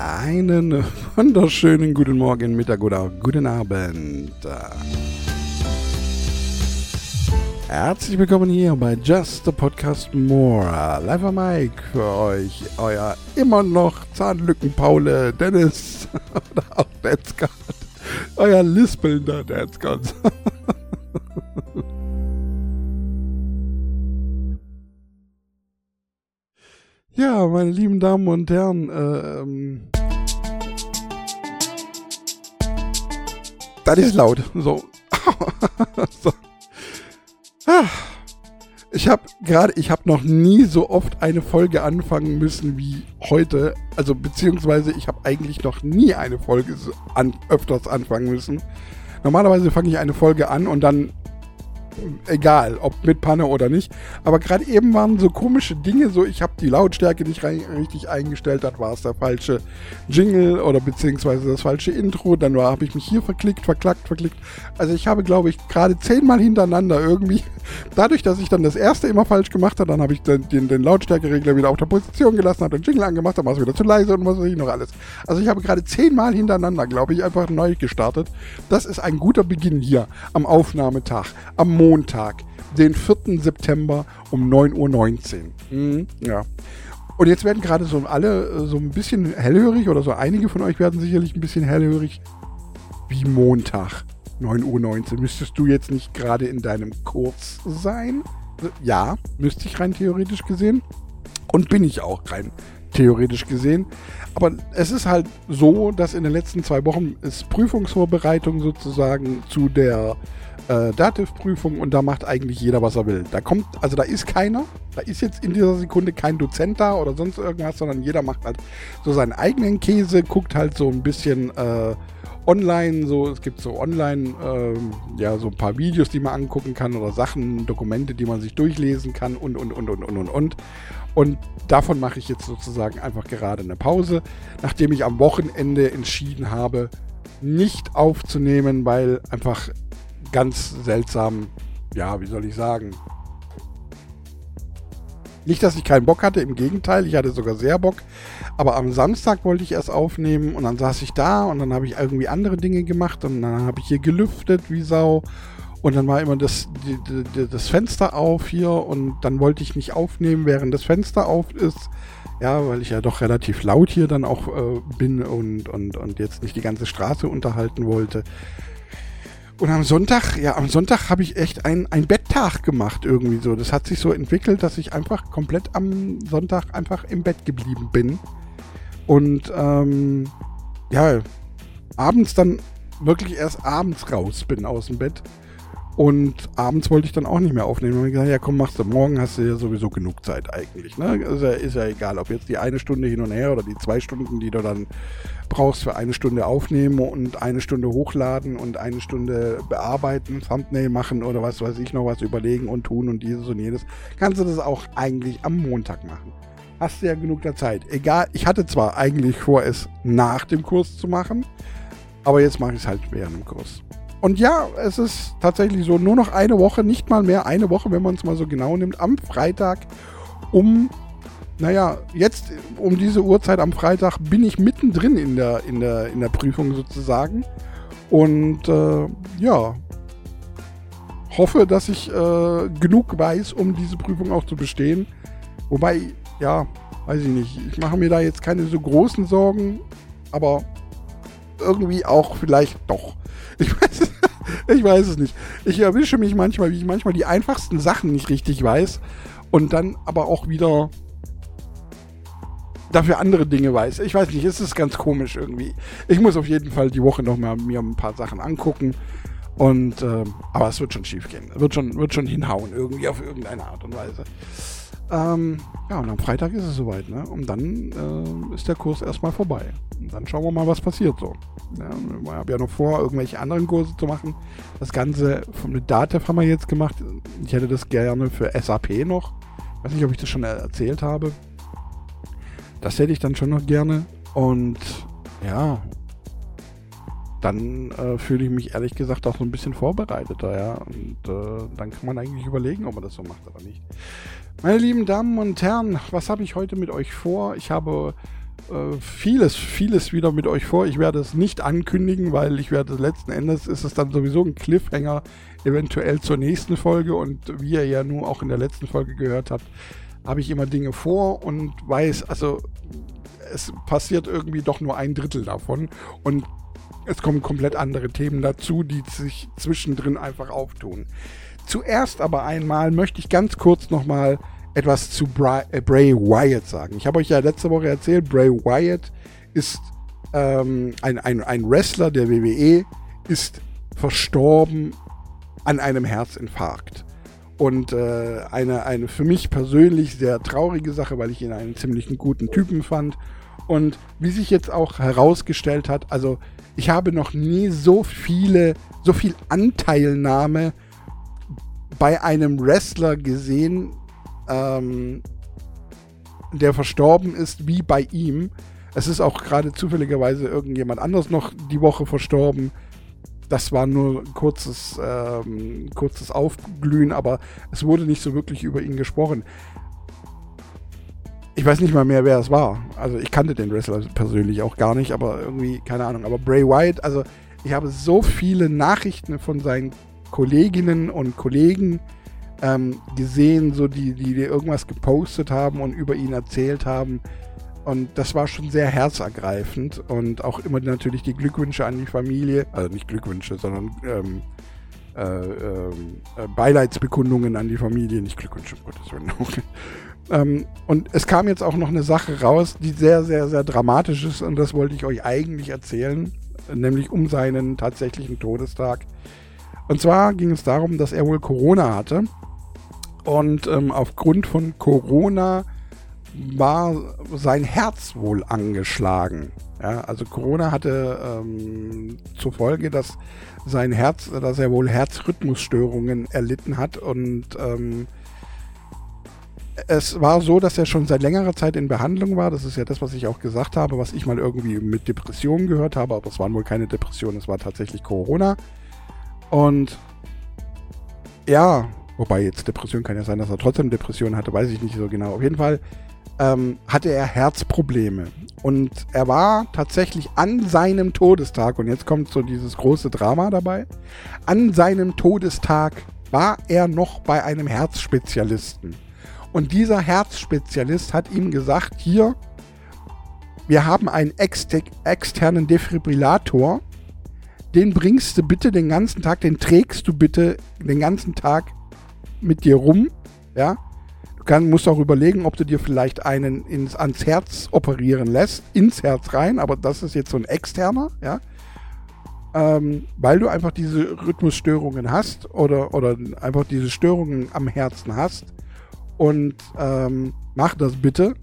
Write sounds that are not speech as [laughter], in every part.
Einen wunderschönen guten Morgen, Mittag oder guten Abend. Herzlich willkommen hier bei Just the Podcast More. Live am Mike für euch, euer immer noch Zahnlücken-Paule Dennis [laughs] oder auch Netzgard. Euer lispelnder Netzgard. [laughs] Ja, meine lieben Damen und Herren, äh, ähm, das ist laut. So. [laughs] so. Ah. Ich habe gerade, ich habe noch nie so oft eine Folge anfangen müssen wie heute. Also beziehungsweise ich habe eigentlich noch nie eine Folge an, öfters anfangen müssen. Normalerweise fange ich eine Folge an und dann egal, ob mit Panne oder nicht. Aber gerade eben waren so komische Dinge, so ich habe die Lautstärke nicht rein, richtig eingestellt, das war es der falsche Jingle oder beziehungsweise das falsche Intro. Dann habe ich mich hier verklickt, verklackt, verklickt. Also ich habe, glaube ich, gerade zehnmal hintereinander irgendwie, [laughs] dadurch, dass ich dann das erste immer falsch gemacht habe, dann habe ich den, den, den Lautstärkeregler wieder auf der Position gelassen, habe den Jingle angemacht, dann war es wieder zu leise und was weiß ich noch alles. Also ich habe gerade zehnmal hintereinander, glaube ich, einfach neu gestartet. Das ist ein guter Beginn hier am Aufnahmetag, am Montag. Montag, den 4. September um 9.19 Uhr. Mhm, ja. Und jetzt werden gerade so alle äh, so ein bisschen hellhörig oder so einige von euch werden sicherlich ein bisschen hellhörig. Wie Montag, 9.19 Uhr. Müsstest du jetzt nicht gerade in deinem Kurs sein? Ja, müsste ich rein theoretisch gesehen. Und bin ich auch rein theoretisch gesehen. Aber es ist halt so, dass in den letzten zwei Wochen ist Prüfungsvorbereitung sozusagen zu der äh, Dativ-Prüfung und da macht eigentlich jeder, was er will. Da kommt, also da ist keiner, da ist jetzt in dieser Sekunde kein Dozent da oder sonst irgendwas, sondern jeder macht halt so seinen eigenen Käse, guckt halt so ein bisschen äh, online, so, es gibt so online, äh, ja, so ein paar Videos, die man angucken kann oder Sachen, Dokumente, die man sich durchlesen kann und, und, und, und, und, und, und. Und davon mache ich jetzt sozusagen einfach gerade eine Pause, nachdem ich am Wochenende entschieden habe, nicht aufzunehmen, weil einfach ganz seltsam, ja, wie soll ich sagen. Nicht, dass ich keinen Bock hatte, im Gegenteil, ich hatte sogar sehr Bock. Aber am Samstag wollte ich erst aufnehmen und dann saß ich da und dann habe ich irgendwie andere Dinge gemacht und dann habe ich hier gelüftet wie Sau. Und dann war immer das, die, die, das Fenster auf hier und dann wollte ich nicht aufnehmen, während das Fenster auf ist. Ja, weil ich ja doch relativ laut hier dann auch äh, bin und, und, und jetzt nicht die ganze Straße unterhalten wollte. Und am Sonntag, ja, am Sonntag habe ich echt ein, ein Betttag gemacht irgendwie so. Das hat sich so entwickelt, dass ich einfach komplett am Sonntag einfach im Bett geblieben bin. Und ähm, ja, abends dann wirklich erst abends raus bin aus dem Bett. Und abends wollte ich dann auch nicht mehr aufnehmen. Und ich gesagt, ja komm, machst du morgen, hast du ja sowieso genug Zeit eigentlich. Ne? Ist, ja, ist ja egal, ob jetzt die eine Stunde hin und her oder die zwei Stunden, die du dann brauchst für eine Stunde aufnehmen und eine Stunde hochladen und eine Stunde bearbeiten, Thumbnail machen oder was weiß ich noch was überlegen und tun und dieses und jenes. Kannst du das auch eigentlich am Montag machen. Hast du ja genug der Zeit. Egal, ich hatte zwar eigentlich vor, es nach dem Kurs zu machen, aber jetzt mache ich es halt während dem Kurs. Und ja, es ist tatsächlich so, nur noch eine Woche, nicht mal mehr eine Woche, wenn man es mal so genau nimmt, am Freitag um, naja, jetzt um diese Uhrzeit am Freitag bin ich mittendrin in der, in der, in der Prüfung sozusagen. Und äh, ja, hoffe, dass ich äh, genug weiß, um diese Prüfung auch zu bestehen. Wobei, ja, weiß ich nicht, ich mache mir da jetzt keine so großen Sorgen, aber irgendwie auch vielleicht doch. Ich weiß, ich weiß es nicht. Ich erwische mich manchmal, wie ich manchmal die einfachsten Sachen nicht richtig weiß und dann aber auch wieder dafür andere Dinge weiß. Ich weiß nicht, es ist ganz komisch irgendwie. Ich muss auf jeden Fall die Woche nochmal mir ein paar Sachen angucken. Und, ähm, aber es wird schon schief gehen. Wird schon, wird schon hinhauen, irgendwie auf irgendeine Art und Weise. Ähm, ja, und am Freitag ist es soweit, ne? Und dann äh, ist der Kurs erstmal vorbei. Und dann schauen wir mal, was passiert so. Ja, ich habe ja noch vor, irgendwelche anderen Kurse zu machen. Das Ganze mit Datev haben wir jetzt gemacht. Ich hätte das gerne für SAP noch. Ich weiß nicht, ob ich das schon erzählt habe. Das hätte ich dann schon noch gerne. Und ja, dann äh, fühle ich mich ehrlich gesagt auch so ein bisschen vorbereiteter, ja. Und äh, dann kann man eigentlich überlegen, ob man das so macht oder nicht. Meine lieben Damen und Herren, was habe ich heute mit euch vor? Ich habe äh, vieles, vieles wieder mit euch vor. Ich werde es nicht ankündigen, weil ich werde letzten Endes ist es dann sowieso ein Cliffhanger eventuell zur nächsten Folge und wie ihr ja nun auch in der letzten Folge gehört habt, habe ich immer Dinge vor und weiß, also es passiert irgendwie doch nur ein Drittel davon und es kommen komplett andere Themen dazu, die sich zwischendrin einfach auftun. Zuerst aber einmal möchte ich ganz kurz nochmal etwas zu Bray, äh, Bray Wyatt sagen. Ich habe euch ja letzte Woche erzählt, Bray Wyatt ist ähm, ein, ein, ein Wrestler der WWE, ist verstorben an einem Herzinfarkt. Und äh, eine, eine für mich persönlich sehr traurige Sache, weil ich ihn einen ziemlich guten Typen fand. Und wie sich jetzt auch herausgestellt hat, also ich habe noch nie so viele, so viel Anteilnahme bei einem Wrestler gesehen, ähm, der verstorben ist, wie bei ihm. Es ist auch gerade zufälligerweise irgendjemand anders noch die Woche verstorben. Das war nur ein kurzes, ähm, kurzes Aufglühen, aber es wurde nicht so wirklich über ihn gesprochen. Ich weiß nicht mal mehr, wer es war. Also ich kannte den Wrestler persönlich auch gar nicht, aber irgendwie, keine Ahnung. Aber Bray Wyatt, also ich habe so viele Nachrichten von seinen Kolleginnen und Kollegen ähm, gesehen, so die, die, irgendwas gepostet haben und über ihn erzählt haben. Und das war schon sehr herzergreifend und auch immer natürlich die Glückwünsche an die Familie, also nicht Glückwünsche, sondern ähm, äh, äh, Beileidsbekundungen an die Familie, nicht Glückwünsche, um Gottes Willen. [laughs] ähm, und es kam jetzt auch noch eine Sache raus, die sehr, sehr, sehr dramatisch ist und das wollte ich euch eigentlich erzählen, nämlich um seinen tatsächlichen Todestag. Und zwar ging es darum, dass er wohl Corona hatte und ähm, aufgrund von Corona war sein Herz wohl angeschlagen. Ja, also Corona hatte ähm, zur Folge, dass sein Herz, dass er wohl Herzrhythmusstörungen erlitten hat und ähm, es war so, dass er schon seit längerer Zeit in Behandlung war. Das ist ja das, was ich auch gesagt habe, was ich mal irgendwie mit Depressionen gehört habe, aber es waren wohl keine Depressionen, es war tatsächlich Corona. Und ja, Wobei jetzt Depression kann ja sein, dass er trotzdem Depression hatte, weiß ich nicht so genau. Auf jeden Fall ähm, hatte er Herzprobleme. Und er war tatsächlich an seinem Todestag, und jetzt kommt so dieses große Drama dabei, an seinem Todestag war er noch bei einem Herzspezialisten. Und dieser Herzspezialist hat ihm gesagt, hier, wir haben einen externen Defibrillator, den bringst du bitte den ganzen Tag, den trägst du bitte den ganzen Tag mit dir rum, ja. Du kann, musst auch überlegen, ob du dir vielleicht einen ins, ans Herz operieren lässt, ins Herz rein, aber das ist jetzt so ein externer, ja. Ähm, weil du einfach diese Rhythmusstörungen hast oder, oder einfach diese Störungen am Herzen hast. Und ähm, mach das bitte.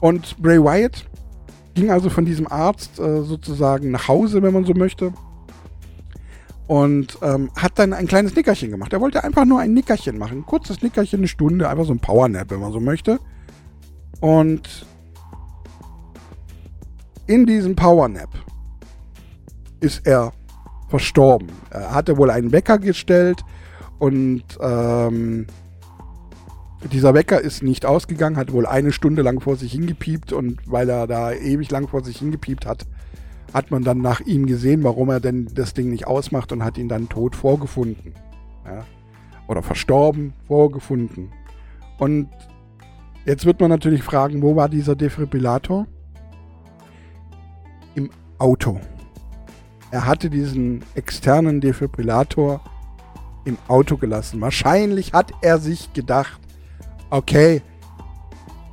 Und Bray Wyatt ging also von diesem Arzt äh, sozusagen nach Hause, wenn man so möchte und ähm, hat dann ein kleines Nickerchen gemacht. Er wollte einfach nur ein Nickerchen machen. Ein kurzes Nickerchen, eine Stunde, einfach so ein Powernap, wenn man so möchte. Und in diesem Powernap ist er verstorben. Er hatte wohl einen Wecker gestellt und ähm, dieser Wecker ist nicht ausgegangen, hat wohl eine Stunde lang vor sich hingepiept und weil er da ewig lang vor sich hingepiept hat, hat man dann nach ihm gesehen, warum er denn das Ding nicht ausmacht und hat ihn dann tot vorgefunden. Ja? Oder verstorben vorgefunden. Und jetzt wird man natürlich fragen, wo war dieser Defibrillator? Im Auto. Er hatte diesen externen Defibrillator im Auto gelassen. Wahrscheinlich hat er sich gedacht, okay,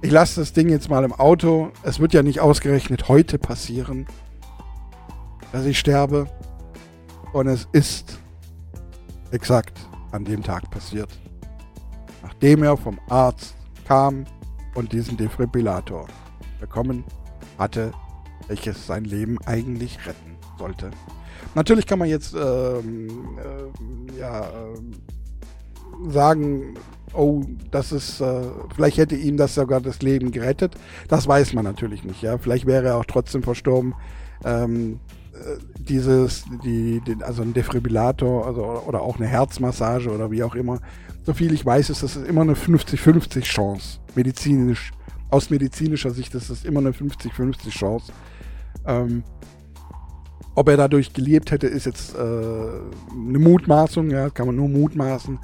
ich lasse das Ding jetzt mal im Auto. Es wird ja nicht ausgerechnet heute passieren dass ich sterbe. Und es ist exakt an dem Tag passiert. Nachdem er vom Arzt kam und diesen Defibrillator bekommen hatte, welches sein Leben eigentlich retten sollte. Natürlich kann man jetzt ähm, äh, ja, äh, sagen, oh, das ist, äh, vielleicht hätte ihm das sogar das Leben gerettet. Das weiß man natürlich nicht. Ja, vielleicht wäre er auch trotzdem verstorben. Ähm, dieses, die, die, also ein Defibrillator also, oder auch eine Herzmassage oder wie auch immer. So viel ich weiß, ist das immer eine 50-50 Chance, medizinisch aus medizinischer Sicht ist es immer eine 50-50 Chance. Ähm, ob er dadurch gelebt hätte, ist jetzt äh, eine Mutmaßung, ja, kann man nur mutmaßen.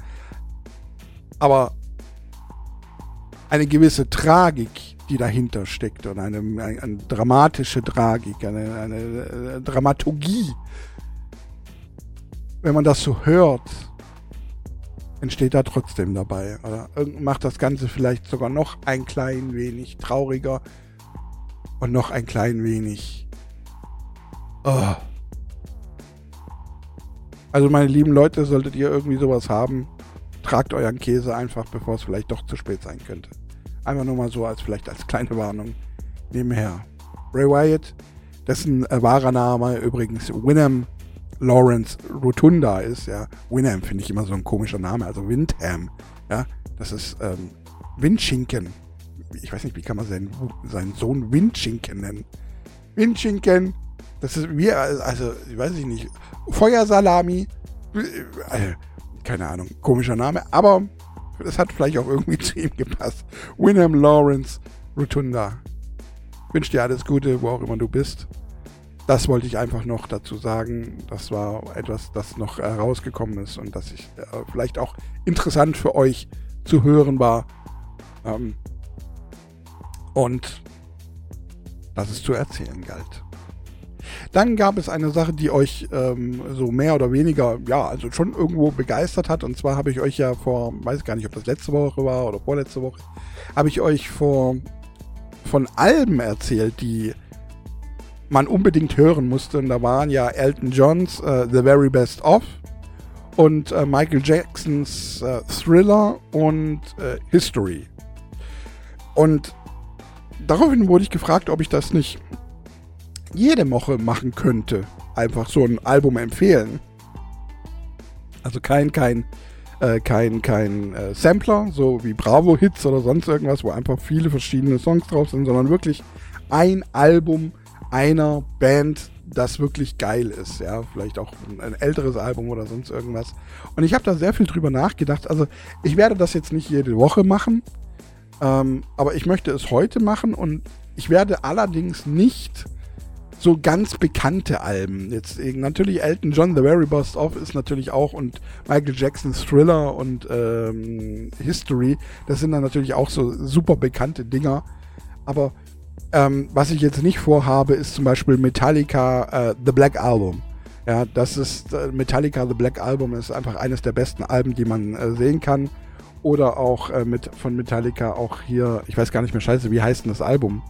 Aber eine gewisse Tragik, die dahinter steckt und eine, eine, eine dramatische Tragik, eine, eine, Dramaturgie, wenn man das so hört, entsteht da trotzdem dabei. Oder macht das Ganze vielleicht sogar noch ein klein wenig trauriger und noch ein klein wenig Oh. Also meine lieben Leute, solltet ihr irgendwie sowas haben, tragt euren Käse einfach, bevor es vielleicht doch zu spät sein könnte. Einfach nur mal so als vielleicht als kleine Warnung nebenher. Ray Wyatt, dessen äh, wahrer Name übrigens Winham Lawrence Rotunda ist, ja. Winham finde ich immer so ein komischer Name, also Windham, ja. Das ist ähm, Windschinken. Ich weiß nicht, wie kann man seinen, seinen Sohn Windschinken nennen? Windschinken das ist wie, also, ich weiß ich nicht, Feuersalami. Äh, keine Ahnung, komischer Name, aber das hat vielleicht auch irgendwie [laughs] zu ihm gepasst. Wyndham Lawrence Rotunda. Ich wünsche dir alles Gute, wo auch immer du bist. Das wollte ich einfach noch dazu sagen. Das war etwas, das noch herausgekommen ist und das ich äh, vielleicht auch interessant für euch zu hören war. Ähm, und dass es zu erzählen galt. Dann gab es eine Sache, die euch ähm, so mehr oder weniger, ja, also schon irgendwo begeistert hat. Und zwar habe ich euch ja vor, weiß gar nicht, ob das letzte Woche war oder vorletzte Woche, habe ich euch vor, von Alben erzählt, die man unbedingt hören musste. Und da waren ja Elton Johns uh, The Very Best Of und uh, Michael Jacksons uh, Thriller und History. Und daraufhin wurde ich gefragt, ob ich das nicht jede Woche machen könnte. Einfach so ein Album empfehlen. Also kein, kein, äh, kein, kein äh, Sampler, so wie Bravo-Hits oder sonst irgendwas, wo einfach viele verschiedene Songs drauf sind, sondern wirklich ein Album einer Band, das wirklich geil ist. Ja, vielleicht auch ein, ein älteres Album oder sonst irgendwas. Und ich habe da sehr viel drüber nachgedacht. Also ich werde das jetzt nicht jede Woche machen, ähm, aber ich möchte es heute machen und ich werde allerdings nicht so ganz bekannte Alben. Jetzt natürlich Elton John, The Very Best Of ist natürlich auch und Michael Jackson's Thriller und ähm, History, das sind dann natürlich auch so super bekannte Dinger. Aber ähm, was ich jetzt nicht vorhabe, ist zum Beispiel Metallica äh, The Black Album. Ja, das ist äh, Metallica The Black Album ist einfach eines der besten Alben, die man äh, sehen kann. Oder auch äh, mit von Metallica auch hier, ich weiß gar nicht mehr scheiße, wie heißt denn das Album?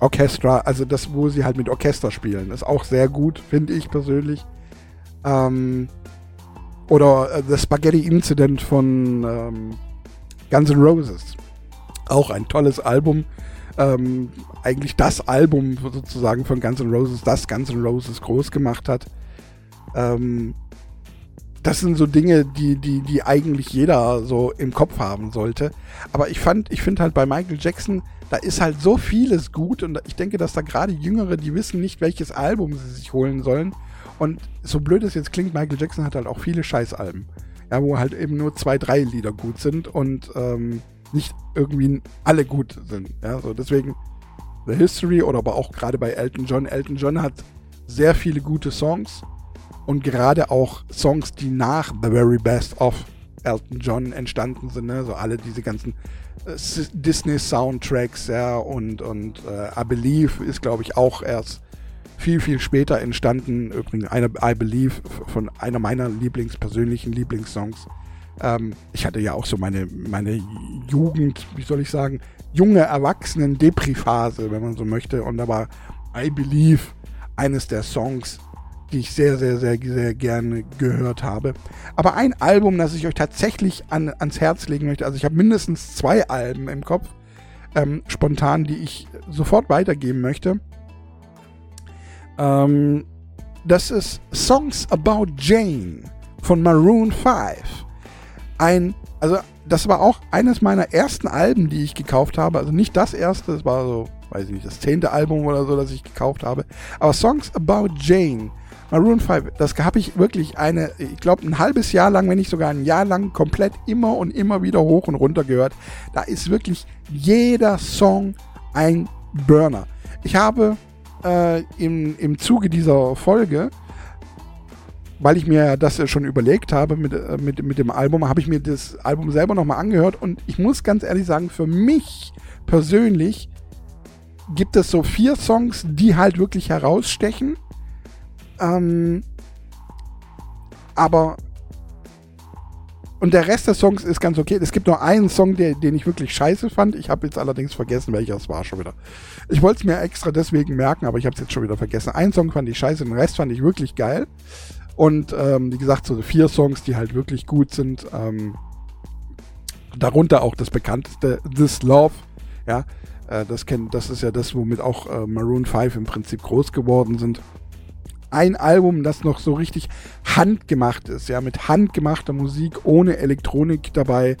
Orchestra, also das, wo sie halt mit Orchester spielen, ist auch sehr gut, finde ich persönlich. Ähm, oder äh, The Spaghetti Incident von ähm, Guns N' Roses. Auch ein tolles Album. Ähm, eigentlich das Album sozusagen von Guns N' Roses, das Guns N' Roses groß gemacht hat. Ähm, das sind so Dinge, die, die, die eigentlich jeder so im Kopf haben sollte. Aber ich fand, ich finde halt bei Michael Jackson, da ist halt so vieles gut und ich denke, dass da gerade Jüngere, die wissen nicht, welches Album sie sich holen sollen. Und so blöd es jetzt klingt, Michael Jackson hat halt auch viele Scheißalben. Ja, wo halt eben nur zwei, drei Lieder gut sind und ähm, nicht irgendwie alle gut sind. Ja, so deswegen The History oder aber auch gerade bei Elton John. Elton John hat sehr viele gute Songs und gerade auch Songs, die nach The Very Best of Elton John entstanden sind, ne? so alle diese ganzen äh, Disney-Soundtracks, ja, und, und äh, I Believe ist, glaube ich, auch erst viel, viel später entstanden. Übrigens, eine, I Believe von einer meiner Lieblings, persönlichen Lieblingssongs. Ähm, ich hatte ja auch so meine, meine Jugend, wie soll ich sagen, junge Erwachsenen-Depri-Phase, wenn man so möchte. Und da war I Believe eines der Songs, die ich sehr, sehr, sehr, sehr gerne gehört habe. Aber ein Album, das ich euch tatsächlich an, ans Herz legen möchte, also ich habe mindestens zwei Alben im Kopf, ähm, spontan, die ich sofort weitergeben möchte. Ähm, das ist Songs About Jane von Maroon 5. Ein, also das war auch eines meiner ersten Alben, die ich gekauft habe. Also nicht das erste, das war so, weiß ich nicht, das zehnte Album oder so, das ich gekauft habe. Aber Songs About Jane Maroon 5, das habe ich wirklich eine, ich glaube, ein halbes Jahr lang, wenn nicht sogar ein Jahr lang, komplett immer und immer wieder hoch und runter gehört. Da ist wirklich jeder Song ein Burner. Ich habe äh, im, im Zuge dieser Folge, weil ich mir das schon überlegt habe mit, äh, mit, mit dem Album, habe ich mir das Album selber nochmal angehört und ich muss ganz ehrlich sagen, für mich persönlich gibt es so vier Songs, die halt wirklich herausstechen. Ähm, aber und der Rest der Songs ist ganz okay. Es gibt nur einen Song, der, den ich wirklich scheiße fand. Ich habe jetzt allerdings vergessen, welcher es war schon wieder. Ich wollte es mir extra deswegen merken, aber ich habe es jetzt schon wieder vergessen. Einen Song fand ich scheiße, den Rest fand ich wirklich geil. Und ähm, wie gesagt, so vier Songs, die halt wirklich gut sind. Ähm, darunter auch das bekannteste, This Love. Ja, äh, das, kennt, das ist ja das, womit auch äh, Maroon 5 im Prinzip groß geworden sind. Ein Album, das noch so richtig handgemacht ist, ja, mit handgemachter Musik, ohne Elektronik dabei,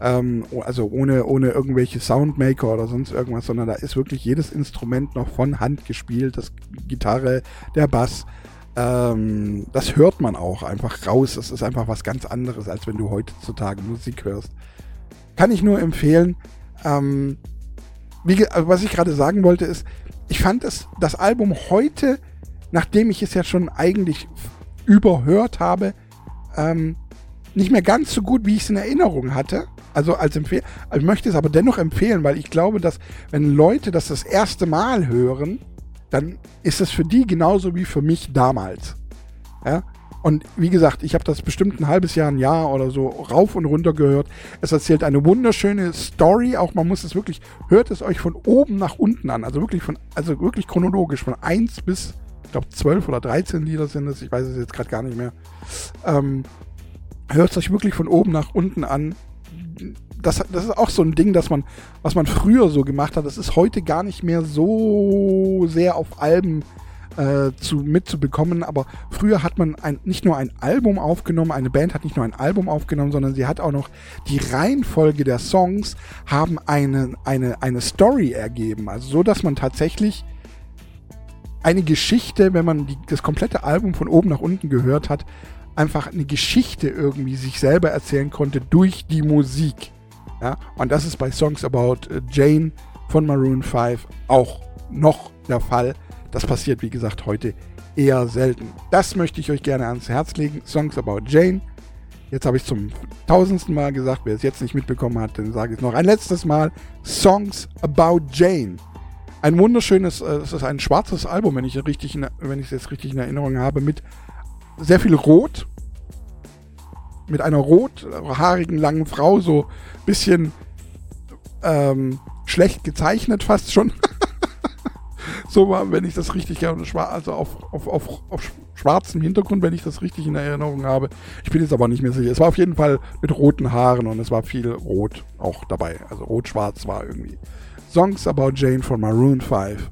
ähm, also ohne, ohne irgendwelche Soundmaker oder sonst irgendwas, sondern da ist wirklich jedes Instrument noch von Hand gespielt, das Gitarre, der Bass, ähm, das hört man auch einfach raus. Das ist einfach was ganz anderes, als wenn du heutzutage Musik hörst. Kann ich nur empfehlen. Ähm, wie, also was ich gerade sagen wollte, ist, ich fand das, das Album heute, nachdem ich es ja schon eigentlich überhört habe, ähm, nicht mehr ganz so gut, wie ich es in Erinnerung hatte. Also als Empfehlung. Also ich möchte es aber dennoch empfehlen, weil ich glaube, dass wenn Leute das das erste Mal hören, dann ist es für die genauso wie für mich damals. Ja? Und wie gesagt, ich habe das bestimmt ein halbes Jahr, ein Jahr oder so rauf und runter gehört. Es erzählt eine wunderschöne Story. Auch man muss es wirklich, hört es euch von oben nach unten an. Also wirklich von, also wirklich chronologisch von 1 bis, glaube, 12 oder 13 Lieder sind es. Ich weiß es jetzt gerade gar nicht mehr. Ähm, hört es euch wirklich von oben nach unten an. Das, das, ist auch so ein Ding, dass man, was man früher so gemacht hat, das ist heute gar nicht mehr so sehr auf Alben äh, zu, mitzubekommen. Aber früher hat man ein, nicht nur ein Album aufgenommen, eine Band hat nicht nur ein Album aufgenommen, sondern sie hat auch noch die Reihenfolge der Songs haben eine, eine, eine Story ergeben. Also so, dass man tatsächlich eine Geschichte, wenn man die, das komplette Album von oben nach unten gehört hat, einfach eine Geschichte irgendwie sich selber erzählen konnte durch die Musik. Ja? Und das ist bei Songs About Jane von Maroon 5 auch noch der Fall. Das passiert, wie gesagt, heute eher selten. Das möchte ich euch gerne ans Herz legen. Songs About Jane. Jetzt habe ich zum tausendsten Mal gesagt, wer es jetzt nicht mitbekommen hat, dann sage ich es noch ein letztes Mal. Songs About Jane. Ein wunderschönes, äh, es ist ein schwarzes Album, wenn ich, richtig wenn ich es jetzt richtig in Erinnerung habe, mit sehr viel Rot. Mit einer rothaarigen langen Frau, so ein bisschen ähm, schlecht gezeichnet fast schon. [laughs] so war, wenn ich das richtig also auf, auf, auf, auf schwarzem Hintergrund, wenn ich das richtig in Erinnerung habe. Ich bin jetzt aber nicht mehr sicher. Es war auf jeden Fall mit roten Haaren und es war viel Rot auch dabei. Also Rot-Schwarz war irgendwie. Songs About Jane von Maroon 5.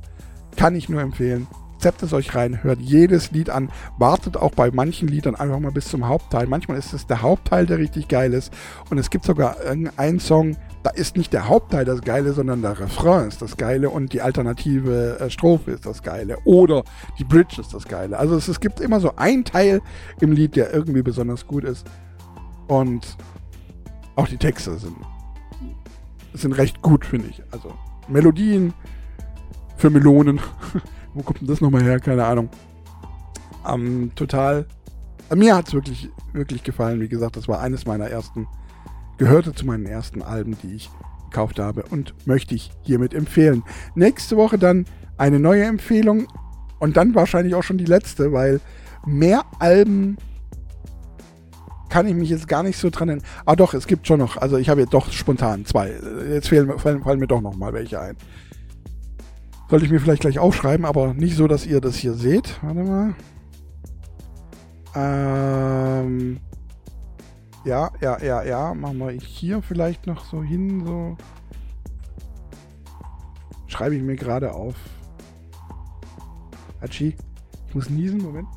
Kann ich nur empfehlen. Zeppt es euch rein, hört jedes Lied an, wartet auch bei manchen Liedern einfach mal bis zum Hauptteil. Manchmal ist es der Hauptteil, der richtig geil ist. Und es gibt sogar einen Song, da ist nicht der Hauptteil das Geile, sondern der Refrain ist das Geile und die alternative äh, Strophe ist das Geile oder die Bridge ist das Geile. Also es, es gibt immer so ein Teil im Lied, der irgendwie besonders gut ist und auch die Texte sind, sind recht gut, finde ich. Also Melodien für Melonen. [laughs] Wo kommt denn das nochmal her? Keine Ahnung. Ähm, total. Mir hat es wirklich, wirklich gefallen. Wie gesagt, das war eines meiner ersten gehörte zu meinen ersten Alben, die ich gekauft habe und möchte ich hiermit empfehlen. Nächste Woche dann eine neue Empfehlung und dann wahrscheinlich auch schon die letzte, weil mehr Alben kann ich mich jetzt gar nicht so dran erinnern. Ah doch, es gibt schon noch, also ich habe jetzt doch spontan zwei. Jetzt fehlen, fallen, fallen mir doch noch mal welche ein. Sollte ich mir vielleicht gleich aufschreiben, aber nicht so, dass ihr das hier seht. Warte mal. Ähm, ja, ja, ja, ja. Machen wir hier vielleicht noch so hin, so. Schreibe ich mir gerade auf. Hachi. Ich muss niesen, Moment.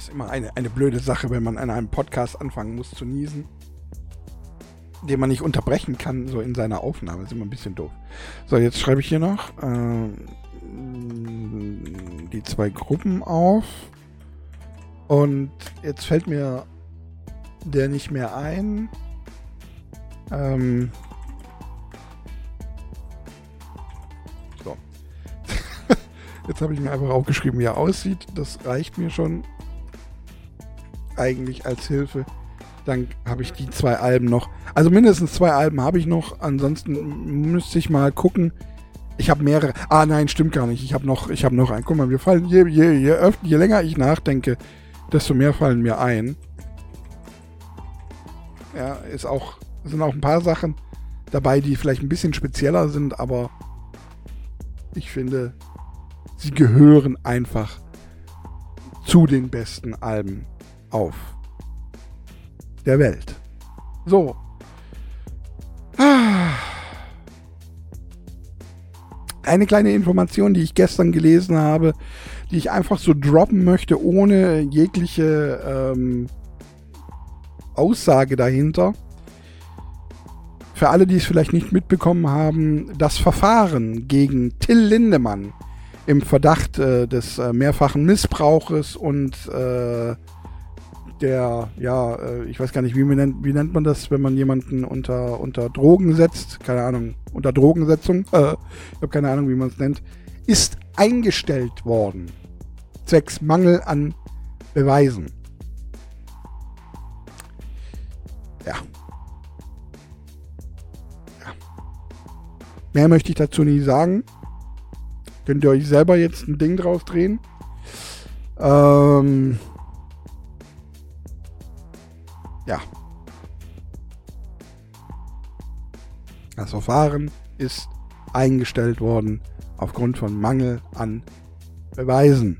Ist immer eine, eine blöde Sache, wenn man an einem Podcast anfangen muss zu niesen. Den man nicht unterbrechen kann, so in seiner Aufnahme. Ist immer ein bisschen doof. So, jetzt schreibe ich hier noch äh, die zwei Gruppen auf. Und jetzt fällt mir der nicht mehr ein. Ähm, so. [laughs] Jetzt habe ich mir einfach aufgeschrieben, wie er aussieht. Das reicht mir schon eigentlich als Hilfe. Dann habe ich die zwei Alben noch. Also mindestens zwei Alben habe ich noch. Ansonsten müsste ich mal gucken. Ich habe mehrere. Ah nein, stimmt gar nicht. Ich habe noch, ich noch einen. Guck mal, wir fallen je, je, je, öfter, je länger ich nachdenke, desto mehr fallen mir ein. Ja, ist auch, sind auch ein paar Sachen dabei, die vielleicht ein bisschen spezieller sind, aber ich finde, sie gehören einfach zu den besten Alben auf der Welt. So. Eine kleine Information, die ich gestern gelesen habe, die ich einfach so droppen möchte, ohne jegliche ähm, Aussage dahinter. Für alle, die es vielleicht nicht mitbekommen haben, das Verfahren gegen Till Lindemann im Verdacht äh, des äh, mehrfachen Missbrauches und äh, der, ja, äh, ich weiß gar nicht, wie, nennt, wie nennt man das, wenn man jemanden unter, unter Drogen setzt, keine Ahnung, unter Drogensetzung, äh, ich habe keine Ahnung, wie man es nennt, ist eingestellt worden. Zwecks Mangel an Beweisen. Ja. ja. Mehr möchte ich dazu nicht sagen. Könnt ihr euch selber jetzt ein Ding draus drehen. Ähm, ja. Das Verfahren ist eingestellt worden aufgrund von Mangel an Beweisen.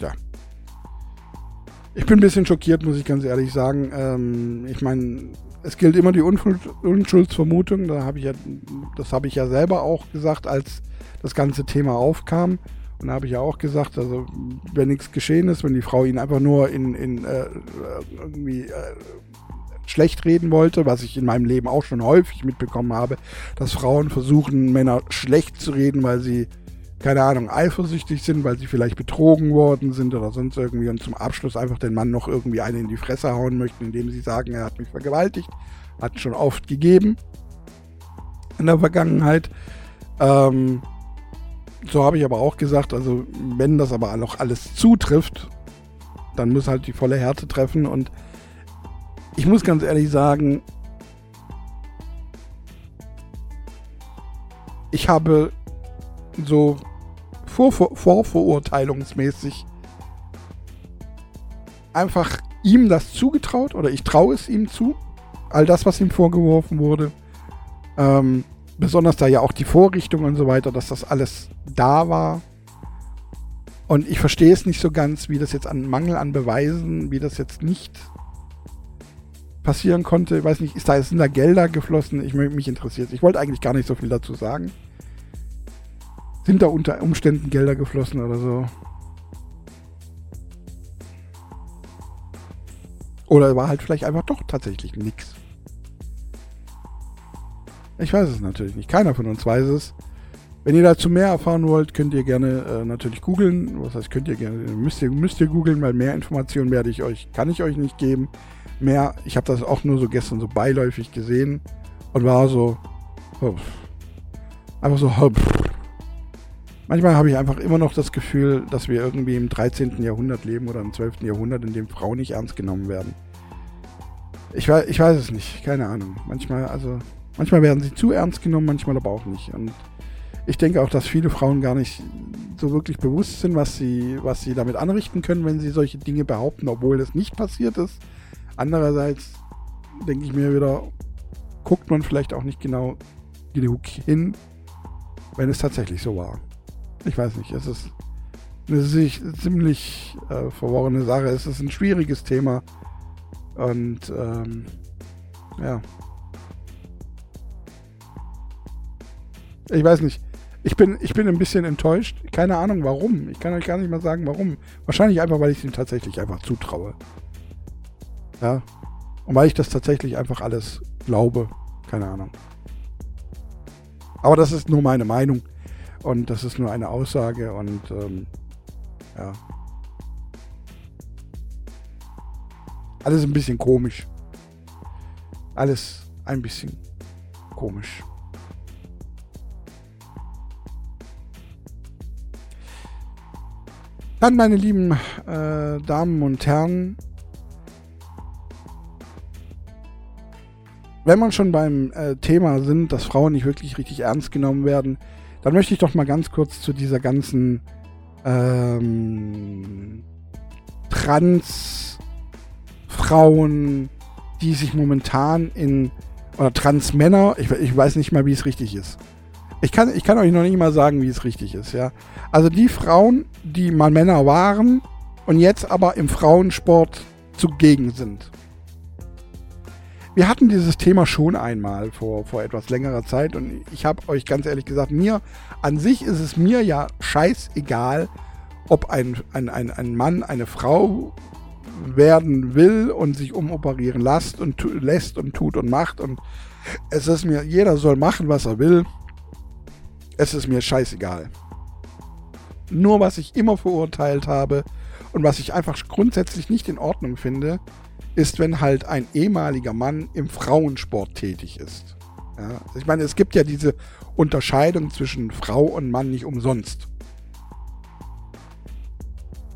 Ja. Ich bin ein bisschen schockiert, muss ich ganz ehrlich sagen. Ähm, ich meine, es gilt immer die Unschuldsvermutung. Da hab ich ja, das habe ich ja selber auch gesagt, als das ganze Thema aufkam. Und da habe ich ja auch gesagt, also wenn nichts geschehen ist, wenn die Frau ihn einfach nur in, in äh, irgendwie äh, schlecht reden wollte, was ich in meinem Leben auch schon häufig mitbekommen habe, dass Frauen versuchen, Männer schlecht zu reden, weil sie, keine Ahnung, eifersüchtig sind, weil sie vielleicht betrogen worden sind oder sonst irgendwie und zum Abschluss einfach den Mann noch irgendwie eine in die Fresse hauen möchten, indem sie sagen, er hat mich vergewaltigt. Hat schon oft gegeben in der Vergangenheit. Ähm, so habe ich aber auch gesagt, also wenn das aber noch alles zutrifft, dann muss halt die volle Härte treffen. Und ich muss ganz ehrlich sagen, ich habe so vor, vor, vorverurteilungsmäßig einfach ihm das zugetraut oder ich traue es ihm zu. All das, was ihm vorgeworfen wurde. Ähm, besonders da ja auch die Vorrichtung und so weiter, dass das alles da war. Und ich verstehe es nicht so ganz, wie das jetzt an Mangel an Beweisen, wie das jetzt nicht passieren konnte. Ich weiß nicht, ist da, sind da Gelder geflossen? Ich mich interessiert. Ich wollte eigentlich gar nicht so viel dazu sagen. Sind da unter Umständen Gelder geflossen oder so? Oder war halt vielleicht einfach doch tatsächlich nichts. Ich weiß es natürlich nicht. Keiner von uns weiß es. Wenn ihr dazu mehr erfahren wollt, könnt ihr gerne äh, natürlich googeln. Was heißt, könnt ihr gerne, müsst ihr, müsst ihr googeln, weil mehr Informationen werde ich euch, kann ich euch nicht geben. Mehr, ich habe das auch nur so gestern so beiläufig gesehen und war so, oh, einfach so, oh, Manchmal habe ich einfach immer noch das Gefühl, dass wir irgendwie im 13. Jahrhundert leben oder im 12. Jahrhundert, in dem Frauen nicht ernst genommen werden. Ich, ich weiß es nicht, keine Ahnung. Manchmal, also Manchmal werden sie zu ernst genommen, manchmal aber auch nicht. Und ich denke auch, dass viele Frauen gar nicht so wirklich bewusst sind, was sie, was sie damit anrichten können, wenn sie solche Dinge behaupten, obwohl das nicht passiert ist. Andererseits denke ich mir wieder, guckt man vielleicht auch nicht genau genug hin, wenn es tatsächlich so war. Ich weiß nicht, es ist eine ziemlich äh, verworrene Sache. Es ist ein schwieriges Thema. Und ähm, ja, ich weiß nicht. Ich bin, ich bin ein bisschen enttäuscht. Keine Ahnung warum. Ich kann euch gar nicht mal sagen, warum. Wahrscheinlich einfach, weil ich ihm tatsächlich einfach zutraue. Ja. Und weil ich das tatsächlich einfach alles glaube. Keine Ahnung. Aber das ist nur meine Meinung. Und das ist nur eine Aussage. Und ähm, ja. Alles ein bisschen komisch. Alles ein bisschen komisch. Dann, meine lieben äh, Damen und Herren, wenn man schon beim äh, Thema sind, dass Frauen nicht wirklich richtig ernst genommen werden, dann möchte ich doch mal ganz kurz zu dieser ganzen ähm, Trans-Frauen, die sich momentan in, oder Trans-Männer, ich, ich weiß nicht mal, wie es richtig ist. Ich kann, ich kann euch noch nicht mal sagen, wie es richtig ist, ja. Also die Frauen, die mal Männer waren und jetzt aber im Frauensport zugegen sind. Wir hatten dieses Thema schon einmal vor, vor etwas längerer Zeit und ich habe euch ganz ehrlich gesagt, mir an sich ist es mir ja scheißegal, ob ein, ein, ein, ein Mann eine Frau werden will und sich umoperieren lässt und, lässt und tut und macht und es ist mir, jeder soll machen, was er will. Es ist mir scheißegal. Nur was ich immer verurteilt habe und was ich einfach grundsätzlich nicht in Ordnung finde, ist, wenn halt ein ehemaliger Mann im Frauensport tätig ist. Ja, ich meine, es gibt ja diese Unterscheidung zwischen Frau und Mann nicht umsonst.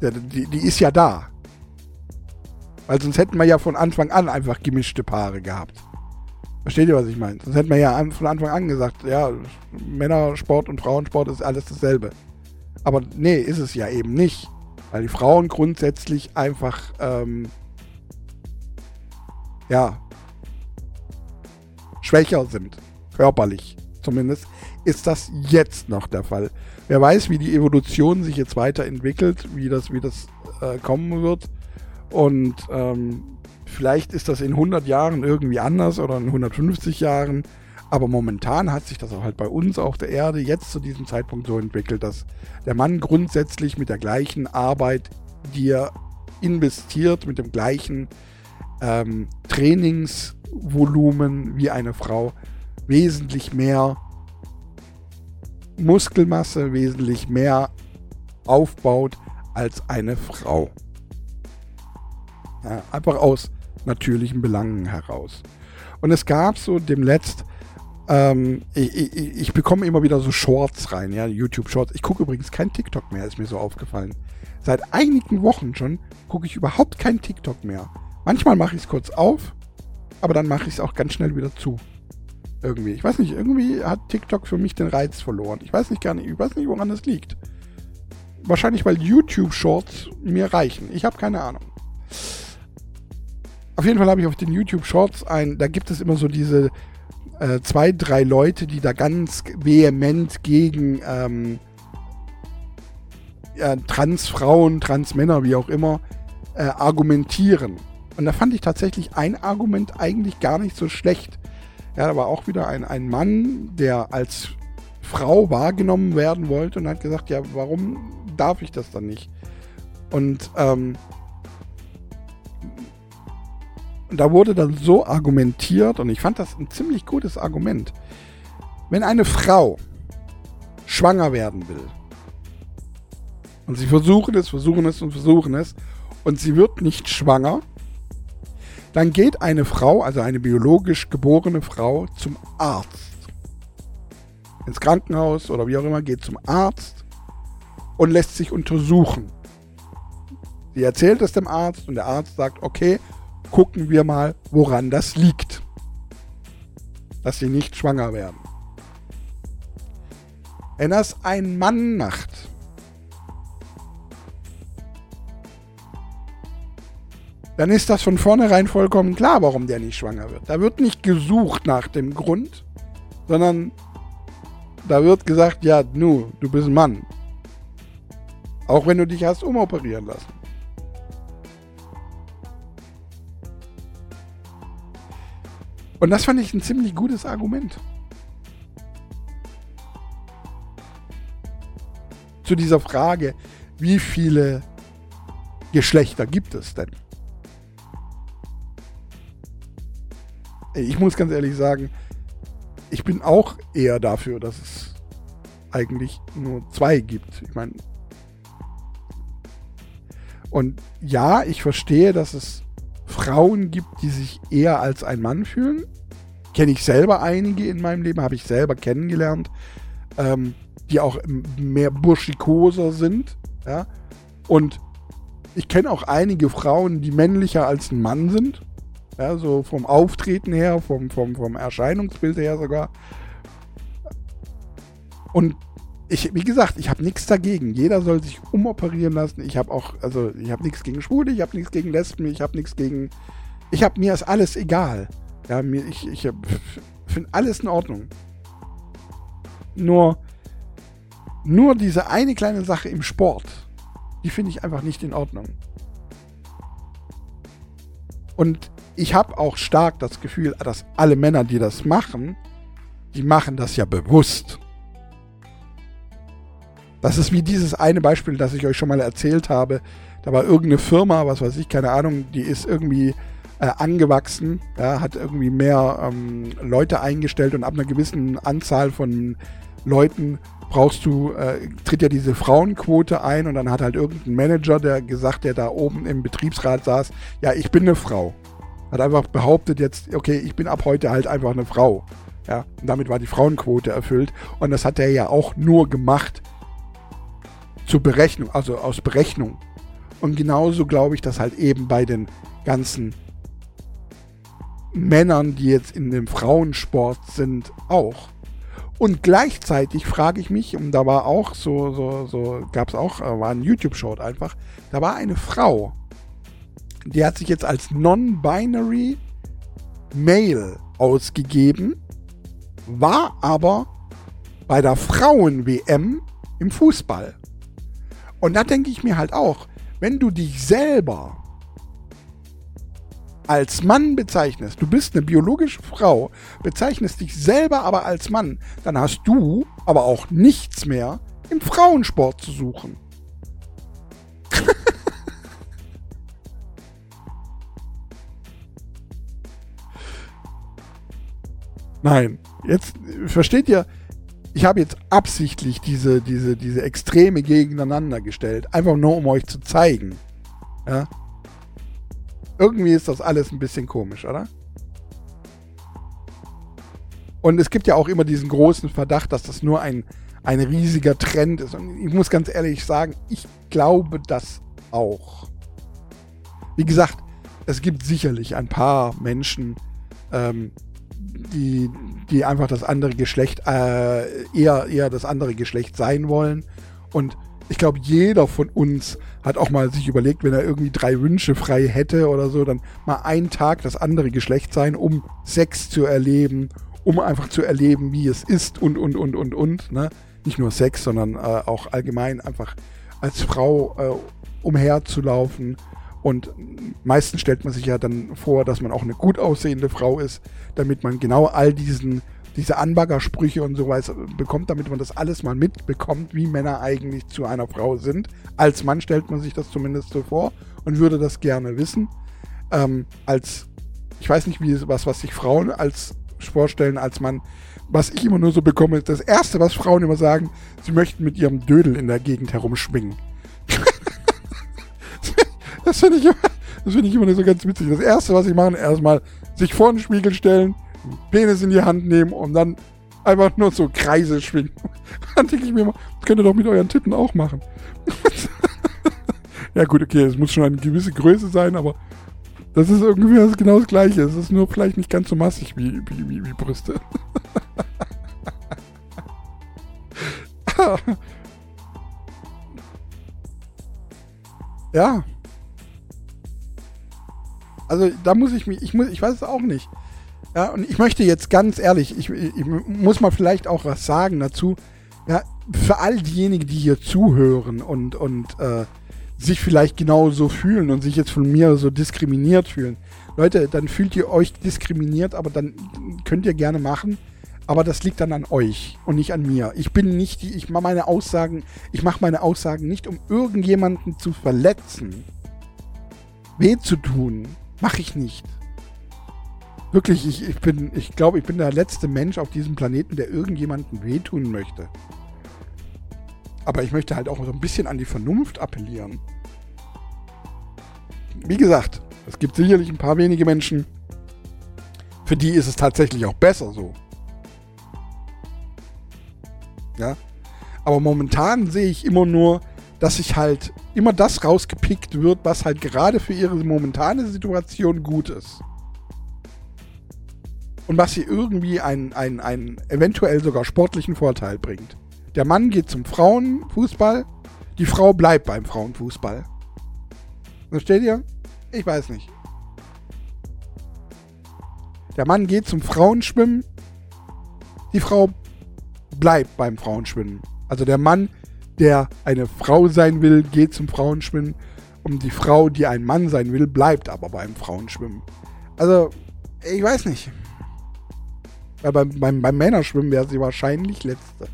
Die, die ist ja da. Weil sonst hätten wir ja von Anfang an einfach gemischte Paare gehabt. Versteht ihr, was ich meine? Sonst hätten wir ja von Anfang an gesagt, ja, Männersport und Frauensport ist alles dasselbe. Aber nee, ist es ja eben nicht. Weil die Frauen grundsätzlich einfach, ähm, ja, schwächer sind. Körperlich zumindest. Ist das jetzt noch der Fall? Wer weiß, wie die Evolution sich jetzt weiterentwickelt, wie das, wie das äh, kommen wird. Und ähm, Vielleicht ist das in 100 Jahren irgendwie anders oder in 150 Jahren. Aber momentan hat sich das auch halt bei uns auf der Erde jetzt zu diesem Zeitpunkt so entwickelt, dass der Mann grundsätzlich mit der gleichen Arbeit, die er investiert, mit dem gleichen ähm, Trainingsvolumen wie eine Frau, wesentlich mehr Muskelmasse, wesentlich mehr aufbaut als eine Frau. Ja, einfach aus natürlichen Belangen heraus. Und es gab so demletzt, ähm, ich, ich, ich, bekomme immer wieder so Shorts rein, ja, YouTube-Shorts. Ich gucke übrigens kein TikTok mehr, ist mir so aufgefallen. Seit einigen Wochen schon gucke ich überhaupt kein TikTok mehr. Manchmal mache ich es kurz auf, aber dann mache ich es auch ganz schnell wieder zu. Irgendwie. Ich weiß nicht, irgendwie hat TikTok für mich den Reiz verloren. Ich weiß nicht gar nicht, ich weiß nicht, woran das liegt. Wahrscheinlich, weil YouTube-Shorts mir reichen. Ich habe keine Ahnung. Auf jeden Fall habe ich auf den YouTube Shorts ein, da gibt es immer so diese äh, zwei, drei Leute, die da ganz vehement gegen ähm, ja, Transfrauen, Transmänner, wie auch immer, äh, argumentieren. Und da fand ich tatsächlich ein Argument eigentlich gar nicht so schlecht. Ja, da war auch wieder ein, ein Mann, der als Frau wahrgenommen werden wollte und hat gesagt, ja, warum darf ich das dann nicht? Und ähm, da wurde dann so argumentiert, und ich fand das ein ziemlich gutes Argument. Wenn eine Frau schwanger werden will, und sie versuchen es, versuchen es und versuchen es, und sie wird nicht schwanger, dann geht eine Frau, also eine biologisch geborene Frau, zum Arzt. Ins Krankenhaus oder wie auch immer, geht zum Arzt und lässt sich untersuchen. Sie erzählt es dem Arzt und der Arzt sagt, okay, gucken wir mal, woran das liegt. Dass sie nicht schwanger werden. Wenn das ein Mann macht, dann ist das von vornherein vollkommen klar, warum der nicht schwanger wird. Da wird nicht gesucht nach dem Grund, sondern da wird gesagt, ja, nu, du bist ein Mann. Auch wenn du dich hast umoperieren lassen. Und das fand ich ein ziemlich gutes Argument. zu dieser Frage, wie viele Geschlechter gibt es denn? Ich muss ganz ehrlich sagen, ich bin auch eher dafür, dass es eigentlich nur zwei gibt. Ich meine, und ja, ich verstehe, dass es Frauen gibt, die sich eher als ein Mann fühlen. Kenne ich selber einige in meinem Leben, habe ich selber kennengelernt, ähm, die auch mehr burschikoser sind. Ja? Und ich kenne auch einige Frauen, die männlicher als ein Mann sind. Ja, so vom Auftreten her, vom, vom, vom Erscheinungsbild her sogar. Und ich, wie gesagt, ich habe nichts dagegen. Jeder soll sich umoperieren lassen. Ich habe auch, also ich habe nichts gegen Schwule, ich habe nichts gegen Lesben, ich habe nichts gegen. Ich habe mir ist alles egal. Ja, mir, ich, ich finde alles in Ordnung. Nur, nur diese eine kleine Sache im Sport, die finde ich einfach nicht in Ordnung. Und ich habe auch stark das Gefühl, dass alle Männer, die das machen, die machen das ja bewusst. Das ist wie dieses eine Beispiel, das ich euch schon mal erzählt habe. Da war irgendeine Firma, was weiß ich, keine Ahnung, die ist irgendwie äh, angewachsen, ja, hat irgendwie mehr ähm, Leute eingestellt und ab einer gewissen Anzahl von Leuten brauchst du, äh, tritt ja diese Frauenquote ein und dann hat halt irgendein Manager, der gesagt, der da oben im Betriebsrat saß, ja, ich bin eine Frau. Hat einfach behauptet jetzt, okay, ich bin ab heute halt einfach eine Frau. Ja, und damit war die Frauenquote erfüllt. Und das hat er ja auch nur gemacht, zur Berechnung, also aus Berechnung. Und genauso glaube ich, dass halt eben bei den ganzen Männern, die jetzt in dem Frauensport sind, auch. Und gleichzeitig frage ich mich, und da war auch so, so, so, gab es auch, äh, war ein YouTube-Show einfach, da war eine Frau, die hat sich jetzt als Non-Binary Male ausgegeben, war aber bei der Frauen-WM im Fußball. Und da denke ich mir halt auch, wenn du dich selber als Mann bezeichnest, du bist eine biologische Frau, bezeichnest dich selber aber als Mann, dann hast du aber auch nichts mehr im Frauensport zu suchen. [laughs] Nein, jetzt versteht ihr, ich habe jetzt absichtlich diese, diese, diese Extreme gegeneinander gestellt, einfach nur um euch zu zeigen. Ja? Irgendwie ist das alles ein bisschen komisch, oder? Und es gibt ja auch immer diesen großen Verdacht, dass das nur ein, ein riesiger Trend ist. Und ich muss ganz ehrlich sagen, ich glaube das auch. Wie gesagt, es gibt sicherlich ein paar Menschen, ähm, die, die einfach das andere Geschlecht, äh, eher, eher das andere Geschlecht sein wollen. Und ich glaube, jeder von uns hat auch mal sich überlegt, wenn er irgendwie drei Wünsche frei hätte oder so, dann mal einen Tag das andere Geschlecht sein, um Sex zu erleben, um einfach zu erleben, wie es ist und, und, und, und, und. Ne? Nicht nur Sex, sondern äh, auch allgemein einfach als Frau äh, umherzulaufen und meistens stellt man sich ja dann vor, dass man auch eine gut aussehende Frau ist, damit man genau all diesen, diese Anbaggersprüche und so weiter bekommt, damit man das alles mal mitbekommt, wie Männer eigentlich zu einer Frau sind. Als Mann stellt man sich das zumindest so vor und würde das gerne wissen. Ähm, als, ich weiß nicht, wie was, was sich Frauen als vorstellen als Mann. Was ich immer nur so bekomme, ist das Erste, was Frauen immer sagen, sie möchten mit ihrem Dödel in der Gegend herumschwingen. Das finde ich, find ich immer so ganz witzig. Das Erste, was ich mache, erstmal sich vor den Spiegel stellen, Penis in die Hand nehmen und dann einfach nur so Kreise schwingen. [laughs] Dann denke ich mir immer, das könnt ihr doch mit euren Titten auch machen. [laughs] ja gut, okay, es muss schon eine gewisse Größe sein, aber das ist irgendwie genau das Gleiche. Es ist nur vielleicht nicht ganz so massig wie, wie, wie, wie Brüste. [laughs] ja. Also da muss ich mich, ich, muss, ich weiß es auch nicht. Ja, und ich möchte jetzt ganz ehrlich, ich, ich muss mal vielleicht auch was sagen dazu. Ja, für all diejenigen, die hier zuhören und, und äh, sich vielleicht genauso fühlen und sich jetzt von mir so diskriminiert fühlen. Leute, dann fühlt ihr euch diskriminiert, aber dann könnt ihr gerne machen. Aber das liegt dann an euch und nicht an mir. Ich bin nicht die, ich mache meine Aussagen, ich mache meine Aussagen nicht, um irgendjemanden zu verletzen. Weh zu tun. Mache ich nicht. Wirklich, ich, ich bin, ich glaube, ich bin der letzte Mensch auf diesem Planeten, der irgendjemanden wehtun möchte. Aber ich möchte halt auch so ein bisschen an die Vernunft appellieren. Wie gesagt, es gibt sicherlich ein paar wenige Menschen, für die ist es tatsächlich auch besser so. Ja. Aber momentan sehe ich immer nur, dass sich halt immer das rausgepickt wird, was halt gerade für ihre momentane Situation gut ist. Und was sie irgendwie einen, einen, einen eventuell sogar sportlichen Vorteil bringt. Der Mann geht zum Frauenfußball, die Frau bleibt beim Frauenfußball. Versteht ihr? Ich weiß nicht. Der Mann geht zum Frauenschwimmen, die Frau bleibt beim Frauenschwimmen. Also der Mann, der eine Frau sein will, geht zum Frauenschwimmen und die Frau, die ein Mann sein will, bleibt aber beim Frauenschwimmen. Also, ich weiß nicht. Weil beim, beim, beim Männerschwimmen wäre sie wahrscheinlich letzte.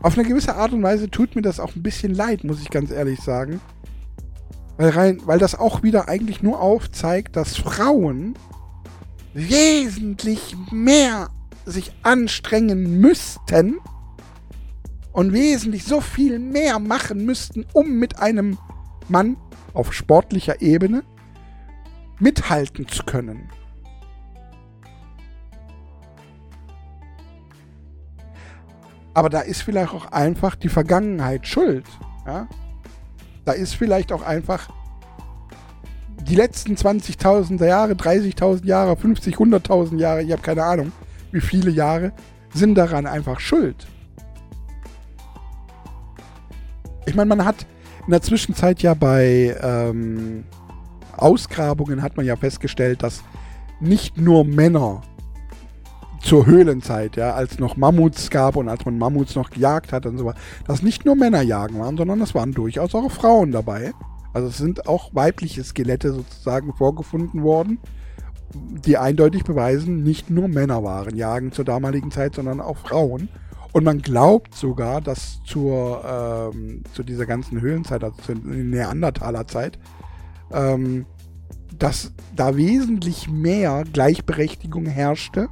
Auf eine gewisse Art und Weise tut mir das auch ein bisschen leid, muss ich ganz ehrlich sagen. Weil, rein, weil das auch wieder eigentlich nur aufzeigt, dass Frauen wesentlich mehr sich anstrengen müssten und wesentlich so viel mehr machen müssten, um mit einem Mann auf sportlicher Ebene mithalten zu können. Aber da ist vielleicht auch einfach die Vergangenheit schuld. Ja? Da ist vielleicht auch einfach die letzten 20.000 Jahre, 30.000 Jahre, 50, 100.000 Jahre, ich habe keine Ahnung, wie viele Jahre, sind daran einfach schuld. Ich meine, man hat in der Zwischenzeit ja bei ähm, Ausgrabungen hat man ja festgestellt, dass nicht nur Männer zur Höhlenzeit, ja, als noch Mammuts gab und als man Mammuts noch gejagt hat und so weiter, dass nicht nur Männer jagen waren, sondern es waren durchaus auch Frauen dabei. Also es sind auch weibliche Skelette sozusagen vorgefunden worden, die eindeutig beweisen, nicht nur Männer waren jagen zur damaligen Zeit, sondern auch Frauen. Und man glaubt sogar, dass zur, ähm, zu dieser ganzen Höhlenzeit, also zur Neandertaler-Zeit, ähm, dass da wesentlich mehr Gleichberechtigung herrschte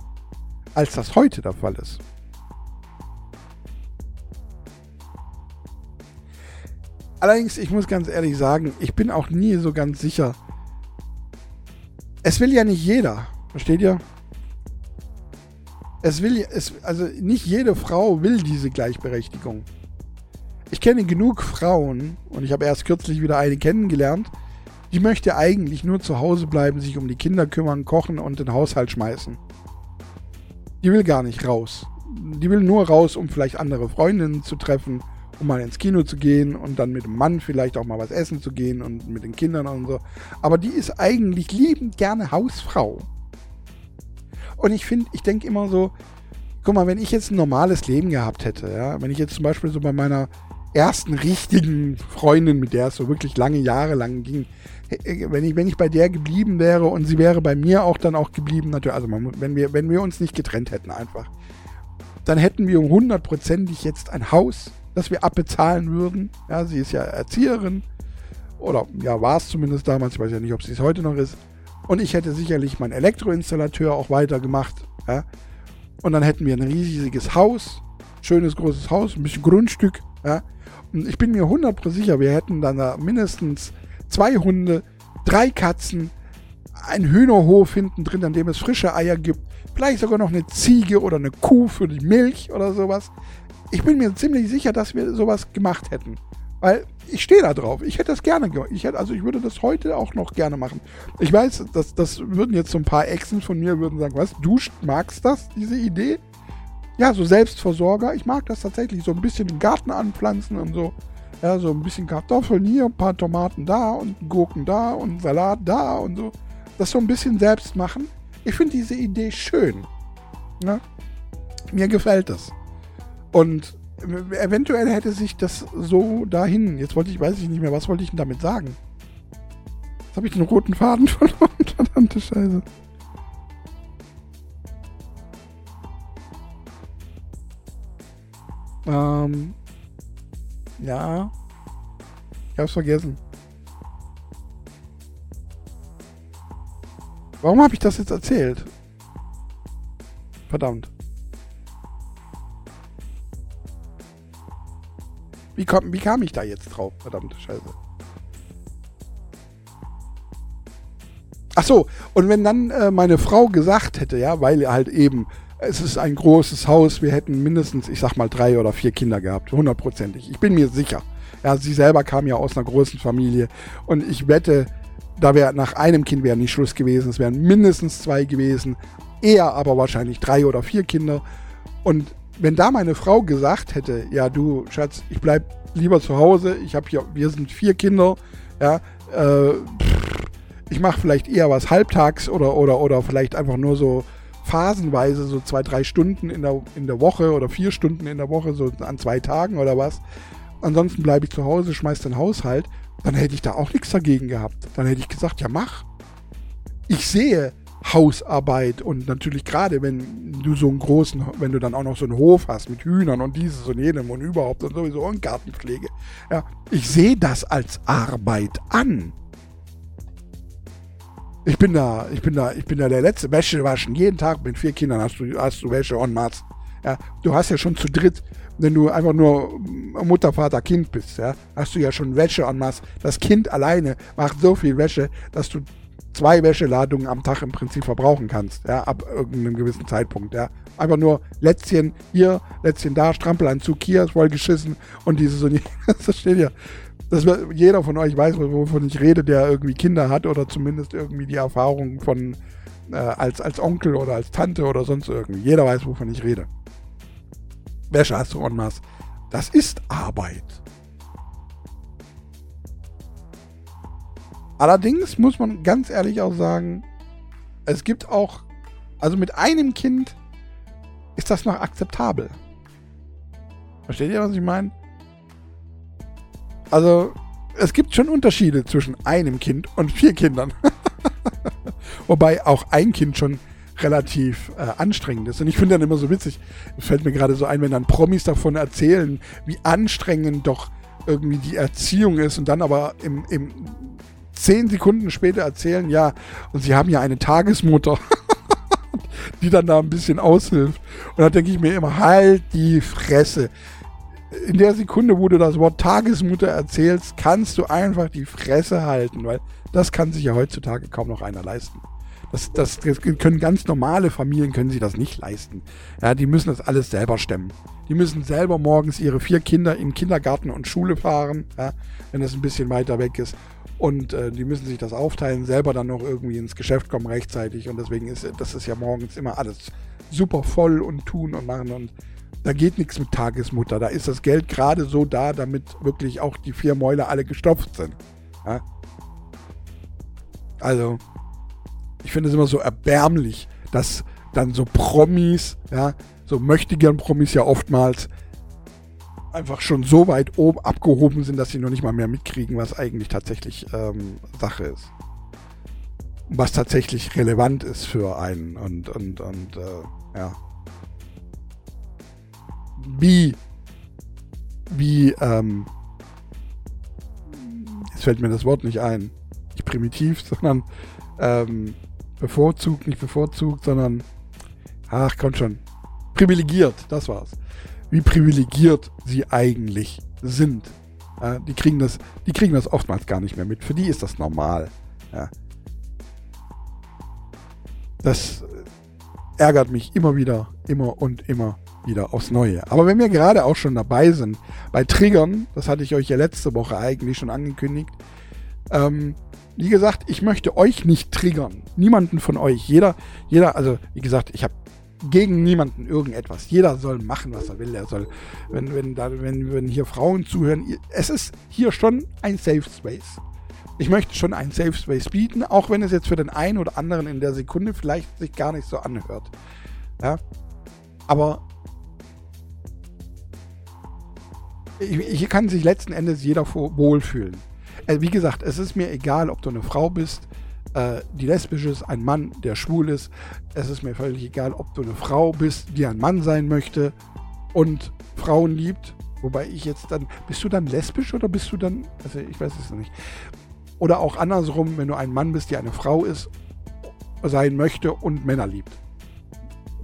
als das heute der Fall ist. Allerdings, ich muss ganz ehrlich sagen, ich bin auch nie so ganz sicher. Es will ja nicht jeder, versteht ihr? Es will, es, also nicht jede Frau will diese Gleichberechtigung. Ich kenne genug Frauen, und ich habe erst kürzlich wieder eine kennengelernt, die möchte eigentlich nur zu Hause bleiben, sich um die Kinder kümmern, kochen und den Haushalt schmeißen. Die will gar nicht raus. Die will nur raus, um vielleicht andere Freundinnen zu treffen, um mal ins Kino zu gehen und dann mit dem Mann vielleicht auch mal was essen zu gehen und mit den Kindern und so. Aber die ist eigentlich liebend gerne Hausfrau. Und ich finde, ich denke immer so, guck mal, wenn ich jetzt ein normales Leben gehabt hätte, ja, wenn ich jetzt zum Beispiel so bei meiner ersten richtigen Freundin, mit der es so wirklich lange Jahre lang ging, äh, wenn ich, wenn ich bei der geblieben wäre und sie wäre bei mir auch dann auch geblieben, natürlich, also wenn, wir, wenn wir uns nicht getrennt hätten einfach, dann hätten wir hundertprozentig jetzt ein Haus, das wir abbezahlen würden. Ja, sie ist ja Erzieherin oder ja, war es zumindest damals, ich weiß ja nicht, ob sie es heute noch ist. Und ich hätte sicherlich meinen Elektroinstallateur auch weitergemacht. Ja. Und dann hätten wir ein riesiges Haus, schönes großes Haus, ein bisschen Grundstück. Ja. Und ich bin mir 100% sicher, wir hätten dann da mindestens zwei Hunde, drei Katzen, einen Hühnerhof hinten drin, an dem es frische Eier gibt, vielleicht sogar noch eine Ziege oder eine Kuh für die Milch oder sowas. Ich bin mir ziemlich sicher, dass wir sowas gemacht hätten. Weil ich stehe da drauf. Ich hätte das gerne gemacht. Ich hätte, also ich würde das heute auch noch gerne machen. Ich weiß, dass das würden jetzt so ein paar Exen von mir würden sagen, was, du magst das, diese Idee? Ja, so Selbstversorger. Ich mag das tatsächlich. So ein bisschen den Garten anpflanzen und so. Ja, so ein bisschen Kartoffeln hier, ein paar Tomaten da und Gurken da und Salat da und so. Das so ein bisschen selbst machen. Ich finde diese Idee schön. Ja? Mir gefällt das. Und eventuell hätte sich das so dahin. Jetzt wollte ich, weiß ich nicht mehr, was wollte ich denn damit sagen? Jetzt habe ich den roten Faden [laughs] verloren. Verdammte Scheiße. Ähm. Ja. Ich hab's vergessen. Warum habe ich das jetzt erzählt? Verdammt. Wie, komm, wie kam ich da jetzt drauf? Verdammte Scheiße. Ach so, und wenn dann äh, meine Frau gesagt hätte, ja, weil halt eben, es ist ein großes Haus, wir hätten mindestens, ich sag mal, drei oder vier Kinder gehabt, hundertprozentig. Ich bin mir sicher. Ja, sie selber kam ja aus einer großen Familie und ich wette, da wäre nach einem Kind wäre nicht Schluss gewesen, es wären mindestens zwei gewesen, eher aber wahrscheinlich drei oder vier Kinder. Und wenn da meine Frau gesagt hätte, ja du Schatz, ich bleib lieber zu Hause, ich habe hier, wir sind vier Kinder, ja, äh, ich mache vielleicht eher was halbtags oder, oder, oder vielleicht einfach nur so phasenweise, so zwei, drei Stunden in der, in der Woche oder vier Stunden in der Woche, so an zwei Tagen oder was. Ansonsten bleibe ich zu Hause, schmeiß den Haushalt, dann hätte ich da auch nichts dagegen gehabt. Dann hätte ich gesagt, ja mach. Ich sehe Hausarbeit und natürlich gerade, wenn du so einen großen, wenn du dann auch noch so einen Hof hast mit Hühnern und dieses und jenem und überhaupt und sowieso und Gartenpflege. Ja, ich sehe das als Arbeit an. Ich bin da, ich bin da, ich bin da der letzte Wäsche waschen. Jeden Tag mit vier Kindern hast du, hast du Wäsche en masse. Ja, du hast ja schon zu dritt, wenn du einfach nur Mutter, Vater, Kind bist, ja, hast du ja schon Wäsche en masse. Das Kind alleine macht so viel Wäsche, dass du zwei Wäscheladungen am Tag im Prinzip verbrauchen kannst, ja, ab irgendeinem gewissen Zeitpunkt, ja. Einfach nur Lätzchen hier, Lätzchen da, Strampelanzug hier, ist voll geschissen und dieses und jenes, [laughs] das steht ja. Das wird, jeder von euch weiß, wovon ich rede, der irgendwie Kinder hat oder zumindest irgendwie die Erfahrung von äh, als, als Onkel oder als Tante oder sonst irgendwie. Jeder weiß, wovon ich rede. Wäsche hast du en masse. Das ist Arbeit. Allerdings muss man ganz ehrlich auch sagen, es gibt auch, also mit einem Kind ist das noch akzeptabel. Versteht ihr, was ich meine? Also, es gibt schon Unterschiede zwischen einem Kind und vier Kindern. [laughs] Wobei auch ein Kind schon relativ äh, anstrengend ist. Und ich finde dann immer so witzig, fällt mir gerade so ein, wenn dann Promis davon erzählen, wie anstrengend doch irgendwie die Erziehung ist und dann aber im, im zehn Sekunden später erzählen, ja, und sie haben ja eine Tagesmutter, [laughs] die dann da ein bisschen aushilft. Und da denke ich mir immer, halt die Fresse. In der Sekunde, wo du das Wort Tagesmutter erzählst, kannst du einfach die Fresse halten, weil das kann sich ja heutzutage kaum noch einer leisten. Das, das, das, können ganz normale Familien können sich das nicht leisten. Ja, die müssen das alles selber stemmen. Die müssen selber morgens ihre vier Kinder in Kindergarten und Schule fahren, ja, wenn das ein bisschen weiter weg ist. Und äh, die müssen sich das aufteilen, selber dann noch irgendwie ins Geschäft kommen rechtzeitig. Und deswegen ist das ist ja morgens immer alles super voll und tun und machen. Und da geht nichts mit Tagesmutter. Da ist das Geld gerade so da, damit wirklich auch die vier Mäuler alle gestopft sind. Ja? Also, ich finde es immer so erbärmlich, dass dann so Promis, ja, so möchte gern Promis ja oftmals einfach schon so weit oben abgehoben sind, dass sie noch nicht mal mehr mitkriegen, was eigentlich tatsächlich ähm, Sache ist. Was tatsächlich relevant ist für einen und, und, und äh, ja. Wie, wie, ähm, jetzt fällt mir das Wort nicht ein, nicht primitiv, [laughs] sondern ähm, bevorzugt, nicht bevorzugt, sondern, ach, kommt schon, privilegiert, das war's wie privilegiert sie eigentlich sind. Ja, die, kriegen das, die kriegen das oftmals gar nicht mehr mit. Für die ist das normal. Ja. Das ärgert mich immer wieder, immer und immer wieder aufs Neue. Aber wenn wir gerade auch schon dabei sind, bei Triggern, das hatte ich euch ja letzte Woche eigentlich schon angekündigt, ähm, wie gesagt, ich möchte euch nicht triggern. Niemanden von euch. Jeder, jeder, also wie gesagt, ich habe gegen niemanden irgendetwas. Jeder soll machen, was er will. Er soll, wenn, wenn, da, wenn, wenn hier Frauen zuhören, es ist hier schon ein Safe Space. Ich möchte schon einen Safe Space bieten, auch wenn es jetzt für den einen oder anderen in der Sekunde vielleicht sich gar nicht so anhört. Ja? Aber hier kann sich letzten Endes jeder wohlfühlen. äh, wie gesagt, es ist mir egal, ob du eine Frau bist, äh, die lesbisch ist, ein Mann, der schwul ist. Es ist mir völlig egal, ob du eine Frau bist, die ein Mann sein möchte und Frauen liebt. Wobei ich jetzt dann, bist du dann lesbisch oder bist du dann, also ich weiß es noch nicht. Oder auch andersrum, wenn du ein Mann bist, die eine Frau ist, sein möchte und Männer liebt.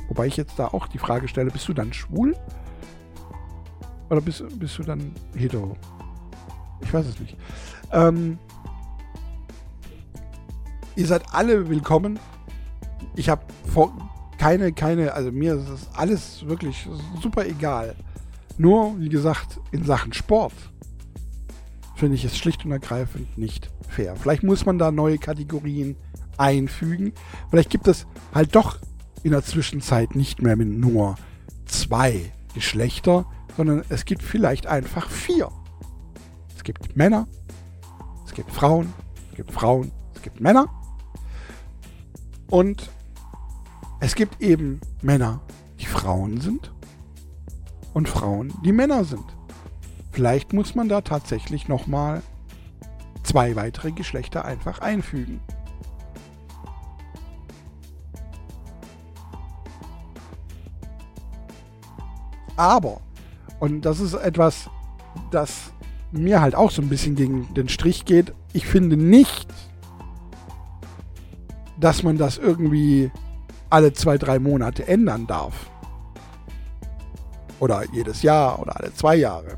Wobei ich jetzt da auch die Frage stelle, bist du dann schwul? Oder bist, bist du dann hetero? Ich weiß es nicht. Ähm, ihr seid alle willkommen. Ich habe keine, keine, also mir ist das alles wirklich super egal. Nur, wie gesagt, in Sachen Sport finde ich es schlicht und ergreifend nicht fair. Vielleicht muss man da neue Kategorien einfügen. Vielleicht gibt es halt doch in der Zwischenzeit nicht mehr nur zwei Geschlechter, sondern es gibt vielleicht einfach vier. Es gibt Männer, es gibt Frauen, es gibt Frauen, es gibt Männer. Und es gibt eben Männer, die Frauen sind und Frauen, die Männer sind. Vielleicht muss man da tatsächlich nochmal zwei weitere Geschlechter einfach einfügen. Aber, und das ist etwas, das mir halt auch so ein bisschen gegen den Strich geht, ich finde nicht, dass man das irgendwie alle zwei, drei Monate ändern darf. Oder jedes Jahr oder alle zwei Jahre.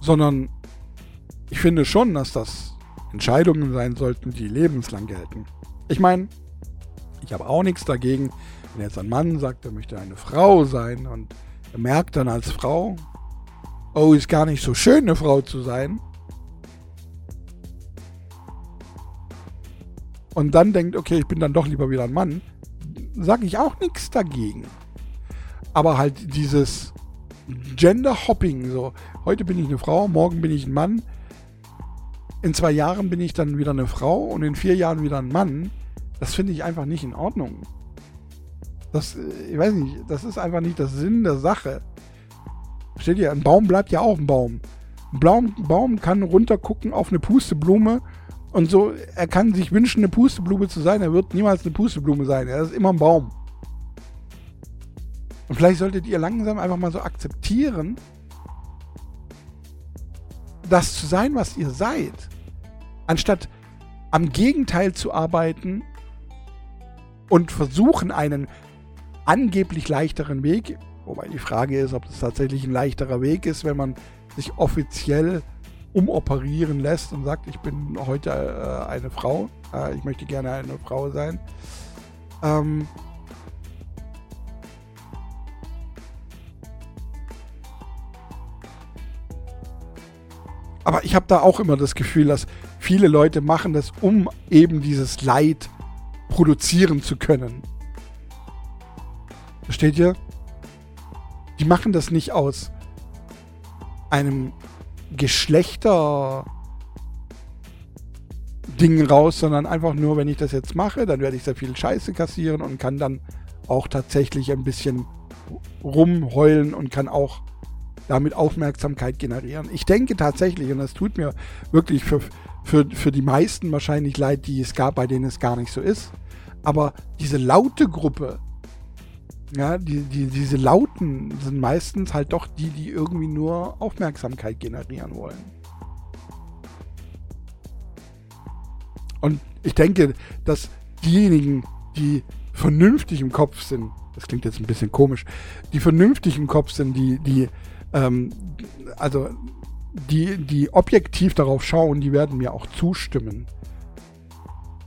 Sondern ich finde schon, dass das Entscheidungen sein sollten, die lebenslang gelten. Ich meine, ich habe auch nichts dagegen, wenn jetzt ein Mann sagt, er möchte eine Frau sein und er merkt dann als Frau, oh, ist gar nicht so schön, eine Frau zu sein. Und dann denkt, okay, ich bin dann doch lieber wieder ein Mann, sage ich auch nichts dagegen. Aber halt dieses Gender-Hopping, so, heute bin ich eine Frau, morgen bin ich ein Mann, in zwei Jahren bin ich dann wieder eine Frau und in vier Jahren wieder ein Mann, das finde ich einfach nicht in Ordnung. Das, ich weiß nicht, das ist einfach nicht das Sinn der Sache. Steht ihr, ein Baum bleibt ja auch ein Baum. Ein Baum kann runtergucken auf eine Pusteblume und so, er kann sich wünschen, eine Pusteblume zu sein. Er wird niemals eine Pusteblume sein. Er ist immer ein Baum. Und vielleicht solltet ihr langsam einfach mal so akzeptieren, das zu sein, was ihr seid. Anstatt am Gegenteil zu arbeiten und versuchen, einen angeblich leichteren Weg, wobei die Frage ist, ob es tatsächlich ein leichterer Weg ist, wenn man sich offiziell umoperieren lässt und sagt, ich bin heute äh, eine Frau, äh, ich möchte gerne eine Frau sein. Ähm, aber ich habe da auch immer das Gefühl, dass viele Leute machen das, um eben dieses Leid produzieren zu können. Versteht ihr? Die machen das nicht aus einem Geschlechter Ding raus, sondern einfach nur, wenn ich das jetzt mache, dann werde ich sehr viel Scheiße kassieren und kann dann auch tatsächlich ein bisschen rumheulen und kann auch damit Aufmerksamkeit generieren. Ich denke tatsächlich, und das tut mir wirklich für, für, für die meisten wahrscheinlich leid, die es gab, bei denen es gar nicht so ist. Aber diese laute Gruppe, ja, die, die, diese Lauten sind meistens halt doch die, die irgendwie nur Aufmerksamkeit generieren wollen. Und ich denke, dass diejenigen, die vernünftig im Kopf sind, das klingt jetzt ein bisschen komisch, die vernünftig im Kopf sind, die, die, ähm, also die, die objektiv darauf schauen, die werden mir auch zustimmen.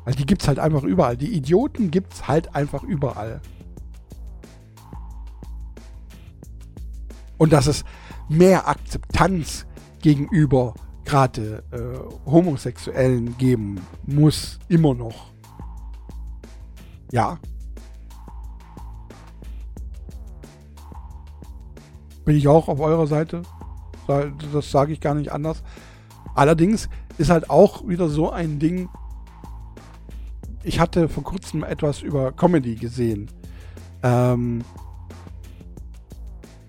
Weil die gibt es halt einfach überall. Die Idioten gibt es halt einfach überall. Und dass es mehr Akzeptanz gegenüber gerade äh, Homosexuellen geben muss, immer noch. Ja. Bin ich auch auf eurer Seite. Das sage ich gar nicht anders. Allerdings ist halt auch wieder so ein Ding. Ich hatte vor kurzem etwas über Comedy gesehen. Ähm,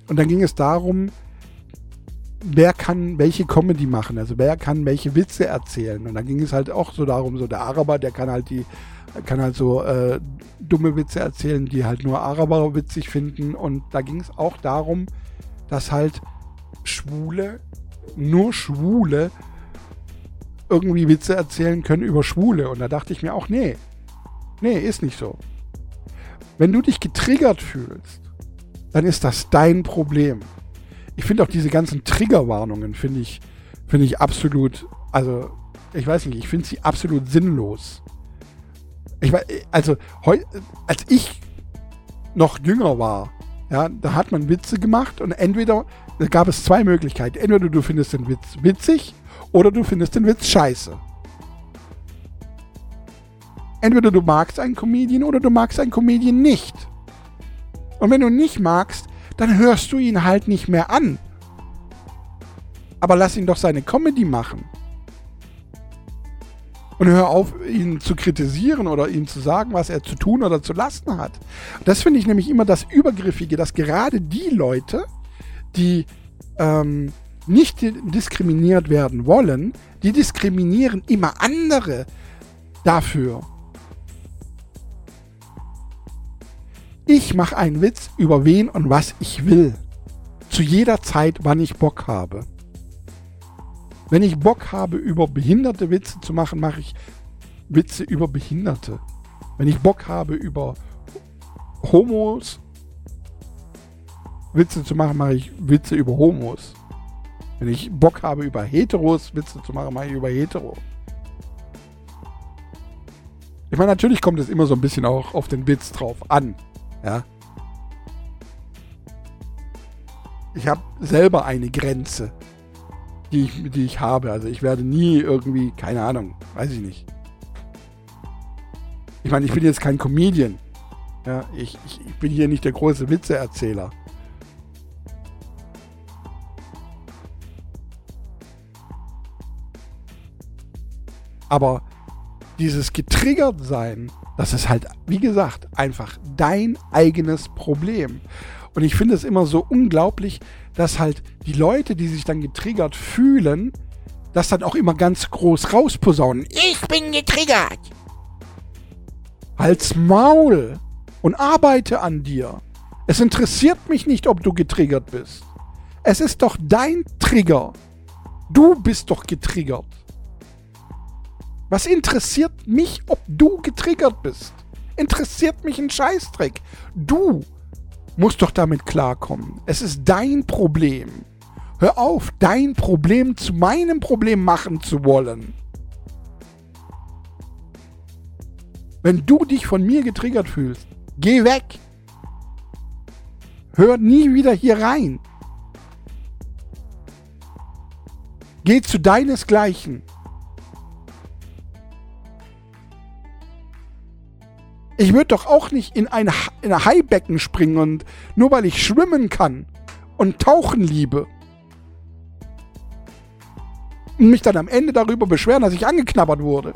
und dann ging es darum, wer kann welche Comedy machen, also wer kann welche Witze erzählen. Und da ging es halt auch so darum, so der Araber, der kann halt die, kann halt so äh, dumme Witze erzählen, die halt nur Araber witzig finden. Und da ging es auch darum, dass halt Schwule, nur Schwule, irgendwie Witze erzählen können über Schwule. Und da dachte ich mir auch, nee, nee, ist nicht so. Wenn du dich getriggert fühlst, dann ist das dein Problem. Ich finde auch diese ganzen Triggerwarnungen, finde ich, finde ich absolut, also, ich weiß nicht, ich finde sie absolut sinnlos. Ich weiß, also, heu, als ich noch jünger war, ja, da hat man Witze gemacht und entweder, da gab es zwei Möglichkeiten. Entweder du findest den Witz witzig oder du findest den Witz scheiße. Entweder du magst einen Comedian oder du magst einen Comedian nicht. Und wenn du nicht magst, dann hörst du ihn halt nicht mehr an. Aber lass ihn doch seine Comedy machen. Und hör auf, ihn zu kritisieren oder ihm zu sagen, was er zu tun oder zu lassen hat. Das finde ich nämlich immer das Übergriffige, dass gerade die Leute, die ähm, nicht diskriminiert werden wollen, die diskriminieren immer andere dafür. Ich mache einen Witz über wen und was ich will. Zu jeder Zeit, wann ich Bock habe. Wenn ich Bock habe, über behinderte Witze zu machen, mache ich Witze über Behinderte. Wenn ich Bock habe, über Homos Witze zu machen, mache ich Witze über Homos. Wenn ich Bock habe, über Heteros Witze zu machen, mache ich über Hetero. Ich meine, natürlich kommt es immer so ein bisschen auch auf den Witz drauf an. Ja. Ich habe selber eine Grenze, die ich, die ich habe. Also ich werde nie irgendwie, keine Ahnung, weiß ich nicht. Ich meine, ich bin jetzt kein Comedian. Ja, ich, ich, ich bin hier nicht der große Witzeerzähler. Aber dieses getriggert sein, das ist halt, wie gesagt, einfach dein eigenes Problem. Und ich finde es immer so unglaublich, dass halt die Leute, die sich dann getriggert fühlen, das dann auch immer ganz groß rausposaunen. Ich bin getriggert. Halt's Maul und arbeite an dir. Es interessiert mich nicht, ob du getriggert bist. Es ist doch dein Trigger. Du bist doch getriggert. Was interessiert mich, ob du getriggert bist? Interessiert mich ein Scheißdreck. Du musst doch damit klarkommen. Es ist dein Problem. Hör auf, dein Problem zu meinem Problem machen zu wollen. Wenn du dich von mir getriggert fühlst, geh weg. Hör nie wieder hier rein. Geh zu deinesgleichen. Ich würde doch auch nicht in ein, in ein Haibecken springen und nur weil ich schwimmen kann und tauchen liebe. Und mich dann am Ende darüber beschweren, dass ich angeknabbert wurde.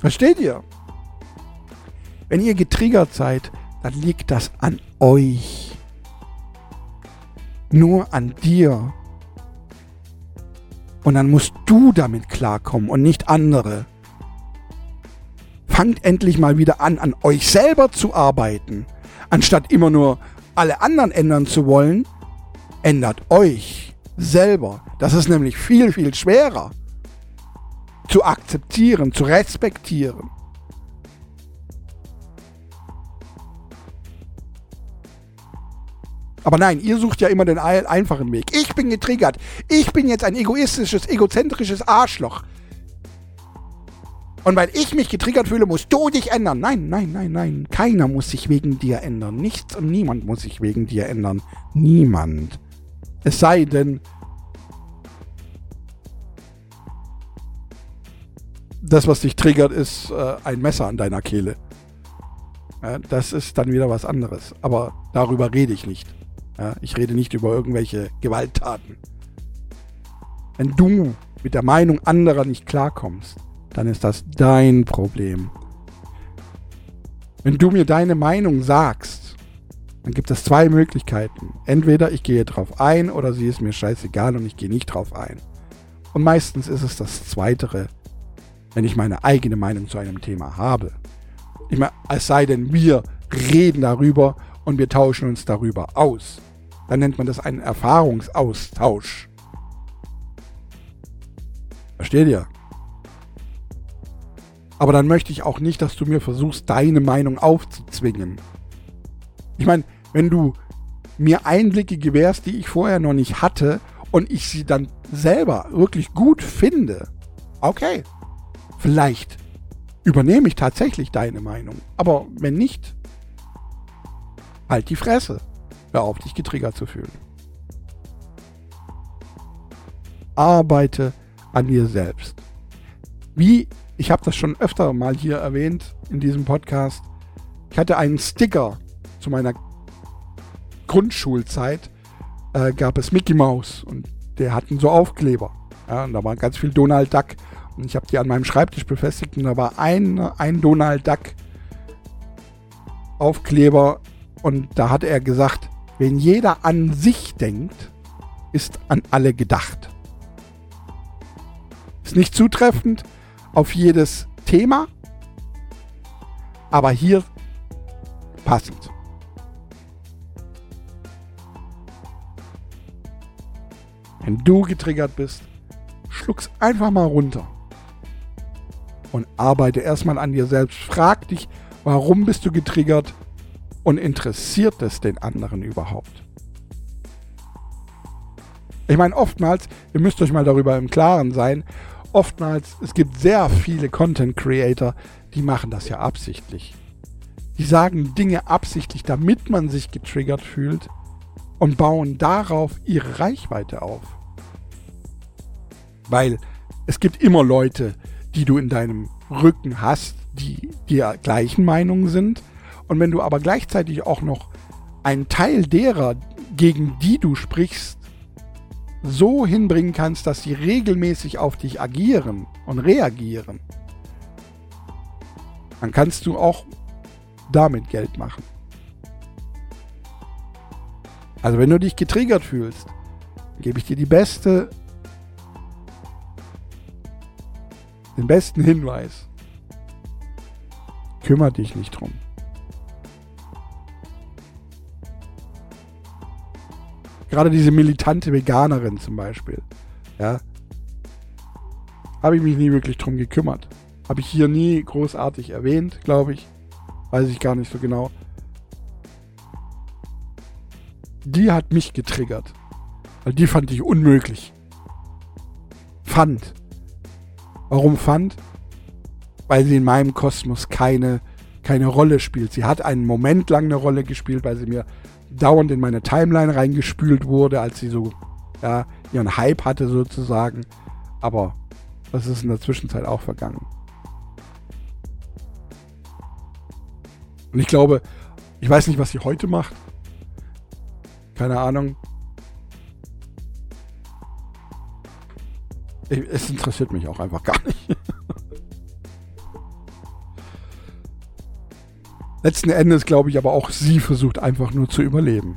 Versteht ihr? Wenn ihr getriggert seid, dann liegt das an euch. Nur an dir. Und dann musst du damit klarkommen und nicht andere. Fangt endlich mal wieder an, an euch selber zu arbeiten. Anstatt immer nur alle anderen ändern zu wollen, ändert euch selber. Das ist nämlich viel, viel schwerer zu akzeptieren, zu respektieren. Aber nein, ihr sucht ja immer den einfachen Weg. Ich bin getriggert. Ich bin jetzt ein egoistisches, egozentrisches Arschloch. Und weil ich mich getriggert fühle, musst du dich ändern. Nein, nein, nein, nein. Keiner muss sich wegen dir ändern. Nichts und niemand muss sich wegen dir ändern. Niemand. Es sei denn, das, was dich triggert, ist äh, ein Messer an deiner Kehle. Ja, das ist dann wieder was anderes. Aber darüber rede ich nicht. Ja, ich rede nicht über irgendwelche Gewalttaten. Wenn du mit der Meinung anderer nicht klarkommst, dann ist das dein Problem. Wenn du mir deine Meinung sagst, dann gibt es zwei Möglichkeiten. Entweder ich gehe drauf ein oder sie ist mir scheißegal und ich gehe nicht drauf ein. Und meistens ist es das Zweitere, wenn ich meine eigene Meinung zu einem Thema habe. Ich meine, es sei denn, wir reden darüber und wir tauschen uns darüber aus. Dann nennt man das einen Erfahrungsaustausch. Versteht ihr? Aber dann möchte ich auch nicht, dass du mir versuchst, deine Meinung aufzuzwingen. Ich meine, wenn du mir Einblicke gewährst, die ich vorher noch nicht hatte und ich sie dann selber wirklich gut finde, okay, vielleicht übernehme ich tatsächlich deine Meinung. Aber wenn nicht, halt die Fresse. Hör auf, dich getriggert zu fühlen. Arbeite an dir selbst. Wie, ich habe das schon öfter mal hier erwähnt in diesem Podcast, ich hatte einen Sticker zu meiner Grundschulzeit, äh, gab es Mickey Mouse und der hatten so Aufkleber. Ja, und da war ganz viel Donald Duck. Und ich habe die an meinem Schreibtisch befestigt und da war ein, ein Donald Duck Aufkleber und da hat er gesagt, wenn jeder an sich denkt, ist an alle gedacht. Ist nicht zutreffend auf jedes Thema, aber hier passend. Wenn du getriggert bist, schluck's einfach mal runter. Und arbeite erstmal an dir selbst. Frag dich, warum bist du getriggert und interessiert es den anderen überhaupt? Ich meine, oftmals, ihr müsst euch mal darüber im Klaren sein, oftmals, es gibt sehr viele Content Creator, die machen das ja absichtlich. Die sagen Dinge absichtlich, damit man sich getriggert fühlt und bauen darauf ihre Reichweite auf. Weil es gibt immer Leute, die du in deinem Rücken hast, die der gleichen Meinung sind. Und wenn du aber gleichzeitig auch noch einen Teil derer, gegen die du sprichst, so hinbringen kannst, dass sie regelmäßig auf dich agieren und reagieren, dann kannst du auch damit Geld machen. Also wenn du dich getriggert fühlst, gebe ich dir die beste, den besten Hinweis. Kümmer dich nicht drum. Gerade diese militante Veganerin zum Beispiel. Ja. Habe ich mich nie wirklich drum gekümmert. Habe ich hier nie großartig erwähnt, glaube ich. Weiß ich gar nicht so genau die hat mich getriggert. Weil die fand ich unmöglich. Fand. Warum fand? Weil sie in meinem Kosmos keine, keine Rolle spielt. Sie hat einen Moment lang eine Rolle gespielt, weil sie mir dauernd in meine Timeline reingespült wurde, als sie so ja, ihren Hype hatte sozusagen. Aber das ist in der Zwischenzeit auch vergangen. Und ich glaube, ich weiß nicht, was sie heute macht. Keine Ahnung. Ich, es interessiert mich auch einfach gar nicht. [laughs] Letzten Endes glaube ich aber auch, sie versucht einfach nur zu überleben.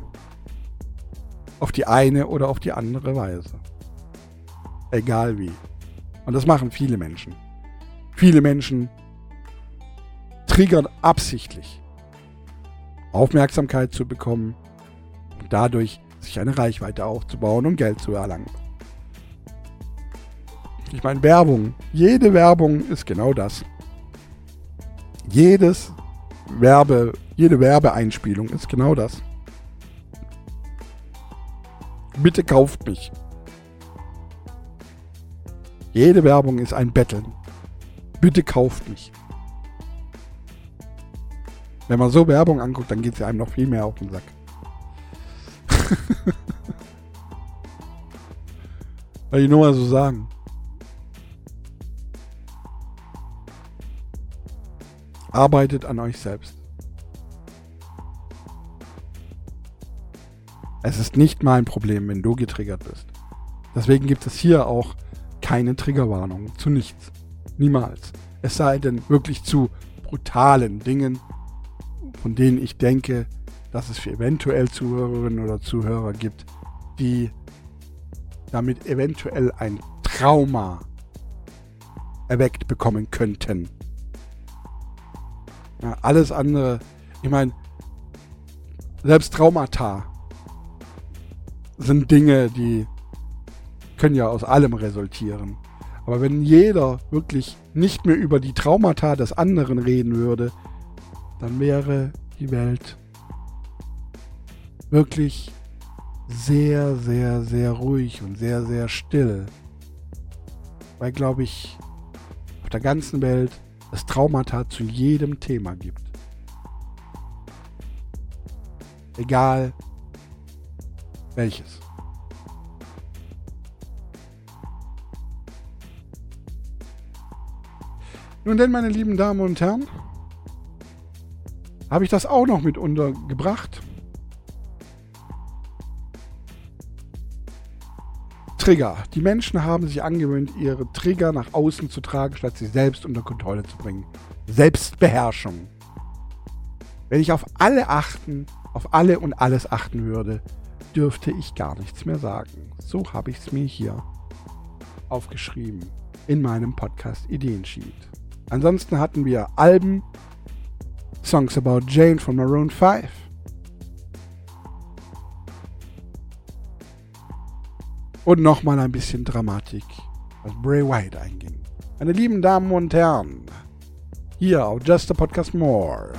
Auf die eine oder auf die andere Weise. Egal wie. Und das machen viele Menschen. Viele Menschen triggern absichtlich. Aufmerksamkeit zu bekommen, dadurch sich eine Reichweite aufzubauen und Geld zu erlangen. Ich meine, Werbung. Jede Werbung ist genau das. Jedes Werbe, jede Werbeeinspielung ist genau das. Bitte kauft mich. Jede Werbung ist ein Betteln. Bitte kauft mich. Wenn man so Werbung anguckt, dann geht es einem noch viel mehr auf den Sack. [laughs] Weil ich nur mal so sagen. Arbeitet an euch selbst. Es ist nicht mein Problem, wenn du getriggert bist. Deswegen gibt es hier auch keine Triggerwarnung zu nichts. Niemals. Es sei denn wirklich zu brutalen Dingen, von denen ich denke, dass es für eventuell Zuhörerinnen oder Zuhörer gibt, die damit eventuell ein Trauma erweckt bekommen könnten. Ja, alles andere, ich meine, selbst Traumata sind Dinge, die können ja aus allem resultieren. Aber wenn jeder wirklich nicht mehr über die Traumata des anderen reden würde, dann wäre die Welt wirklich sehr, sehr, sehr ruhig und sehr, sehr still. Weil, glaube ich, auf der ganzen Welt es Traumata zu jedem Thema gibt. Egal welches. Nun denn, meine lieben Damen und Herren, habe ich das auch noch mit untergebracht. Trigger. Die Menschen haben sich angewöhnt, ihre Trigger nach außen zu tragen, statt sie selbst unter Kontrolle zu bringen. Selbstbeherrschung. Wenn ich auf alle achten, auf alle und alles achten würde, dürfte ich gar nichts mehr sagen. So habe ich es mir hier aufgeschrieben in meinem Podcast Ideensheet. Ansonsten hatten wir Alben, Songs About Jane von Maroon 5, und nochmal ein bisschen Dramatik, was Bray White einging. Meine lieben Damen und Herren, hier auf Just a Podcast More.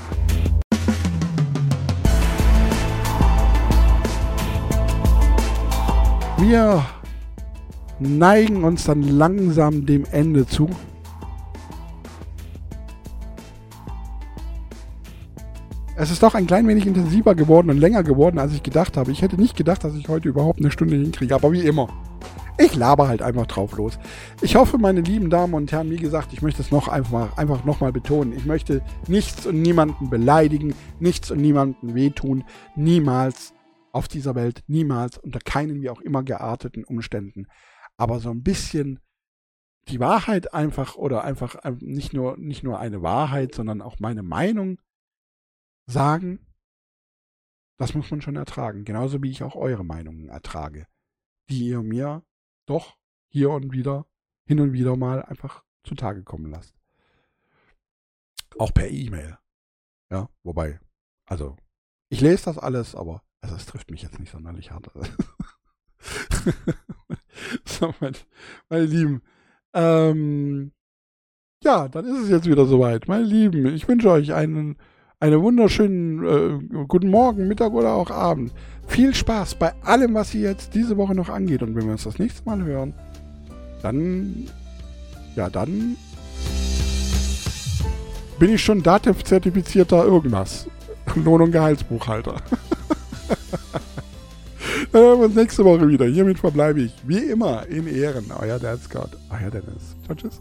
Wir neigen uns dann langsam dem Ende zu. Es ist doch ein klein wenig intensiver geworden und länger geworden, als ich gedacht habe. Ich hätte nicht gedacht, dass ich heute überhaupt eine Stunde hinkriege, aber wie immer. Ich laber halt einfach drauf los. Ich hoffe, meine lieben Damen und Herren, wie gesagt, ich möchte es noch einfach, einfach nochmal betonen. Ich möchte nichts und niemanden beleidigen, nichts und niemanden wehtun. Niemals auf dieser Welt, niemals unter keinen wie auch immer gearteten Umständen. Aber so ein bisschen die Wahrheit einfach oder einfach nicht nur, nicht nur eine Wahrheit, sondern auch meine Meinung sagen, das muss man schon ertragen. Genauso wie ich auch eure Meinungen ertrage, die ihr mir doch hier und wieder, hin und wieder mal einfach zutage kommen lasst. Auch per E-Mail. Ja, wobei, also, ich lese das alles, aber also es trifft mich jetzt nicht sonderlich hart. [laughs] so, meine, meine Lieben. Ähm, ja, dann ist es jetzt wieder soweit. Meine Lieben, ich wünsche euch einen einen wunderschönen äh, guten Morgen, Mittag oder auch Abend. Viel Spaß bei allem, was ihr jetzt diese Woche noch angeht. Und wenn wir uns das nächste Mal hören, dann, ja, dann bin ich schon Dativ-zertifizierter irgendwas. [laughs] Lohn- und Gehaltsbuchhalter. [laughs] dann hören wir uns nächste Woche wieder. Hiermit verbleibe ich, wie immer, in Ehren. Euer Scott, euer Dennis. Ciao, tschüss.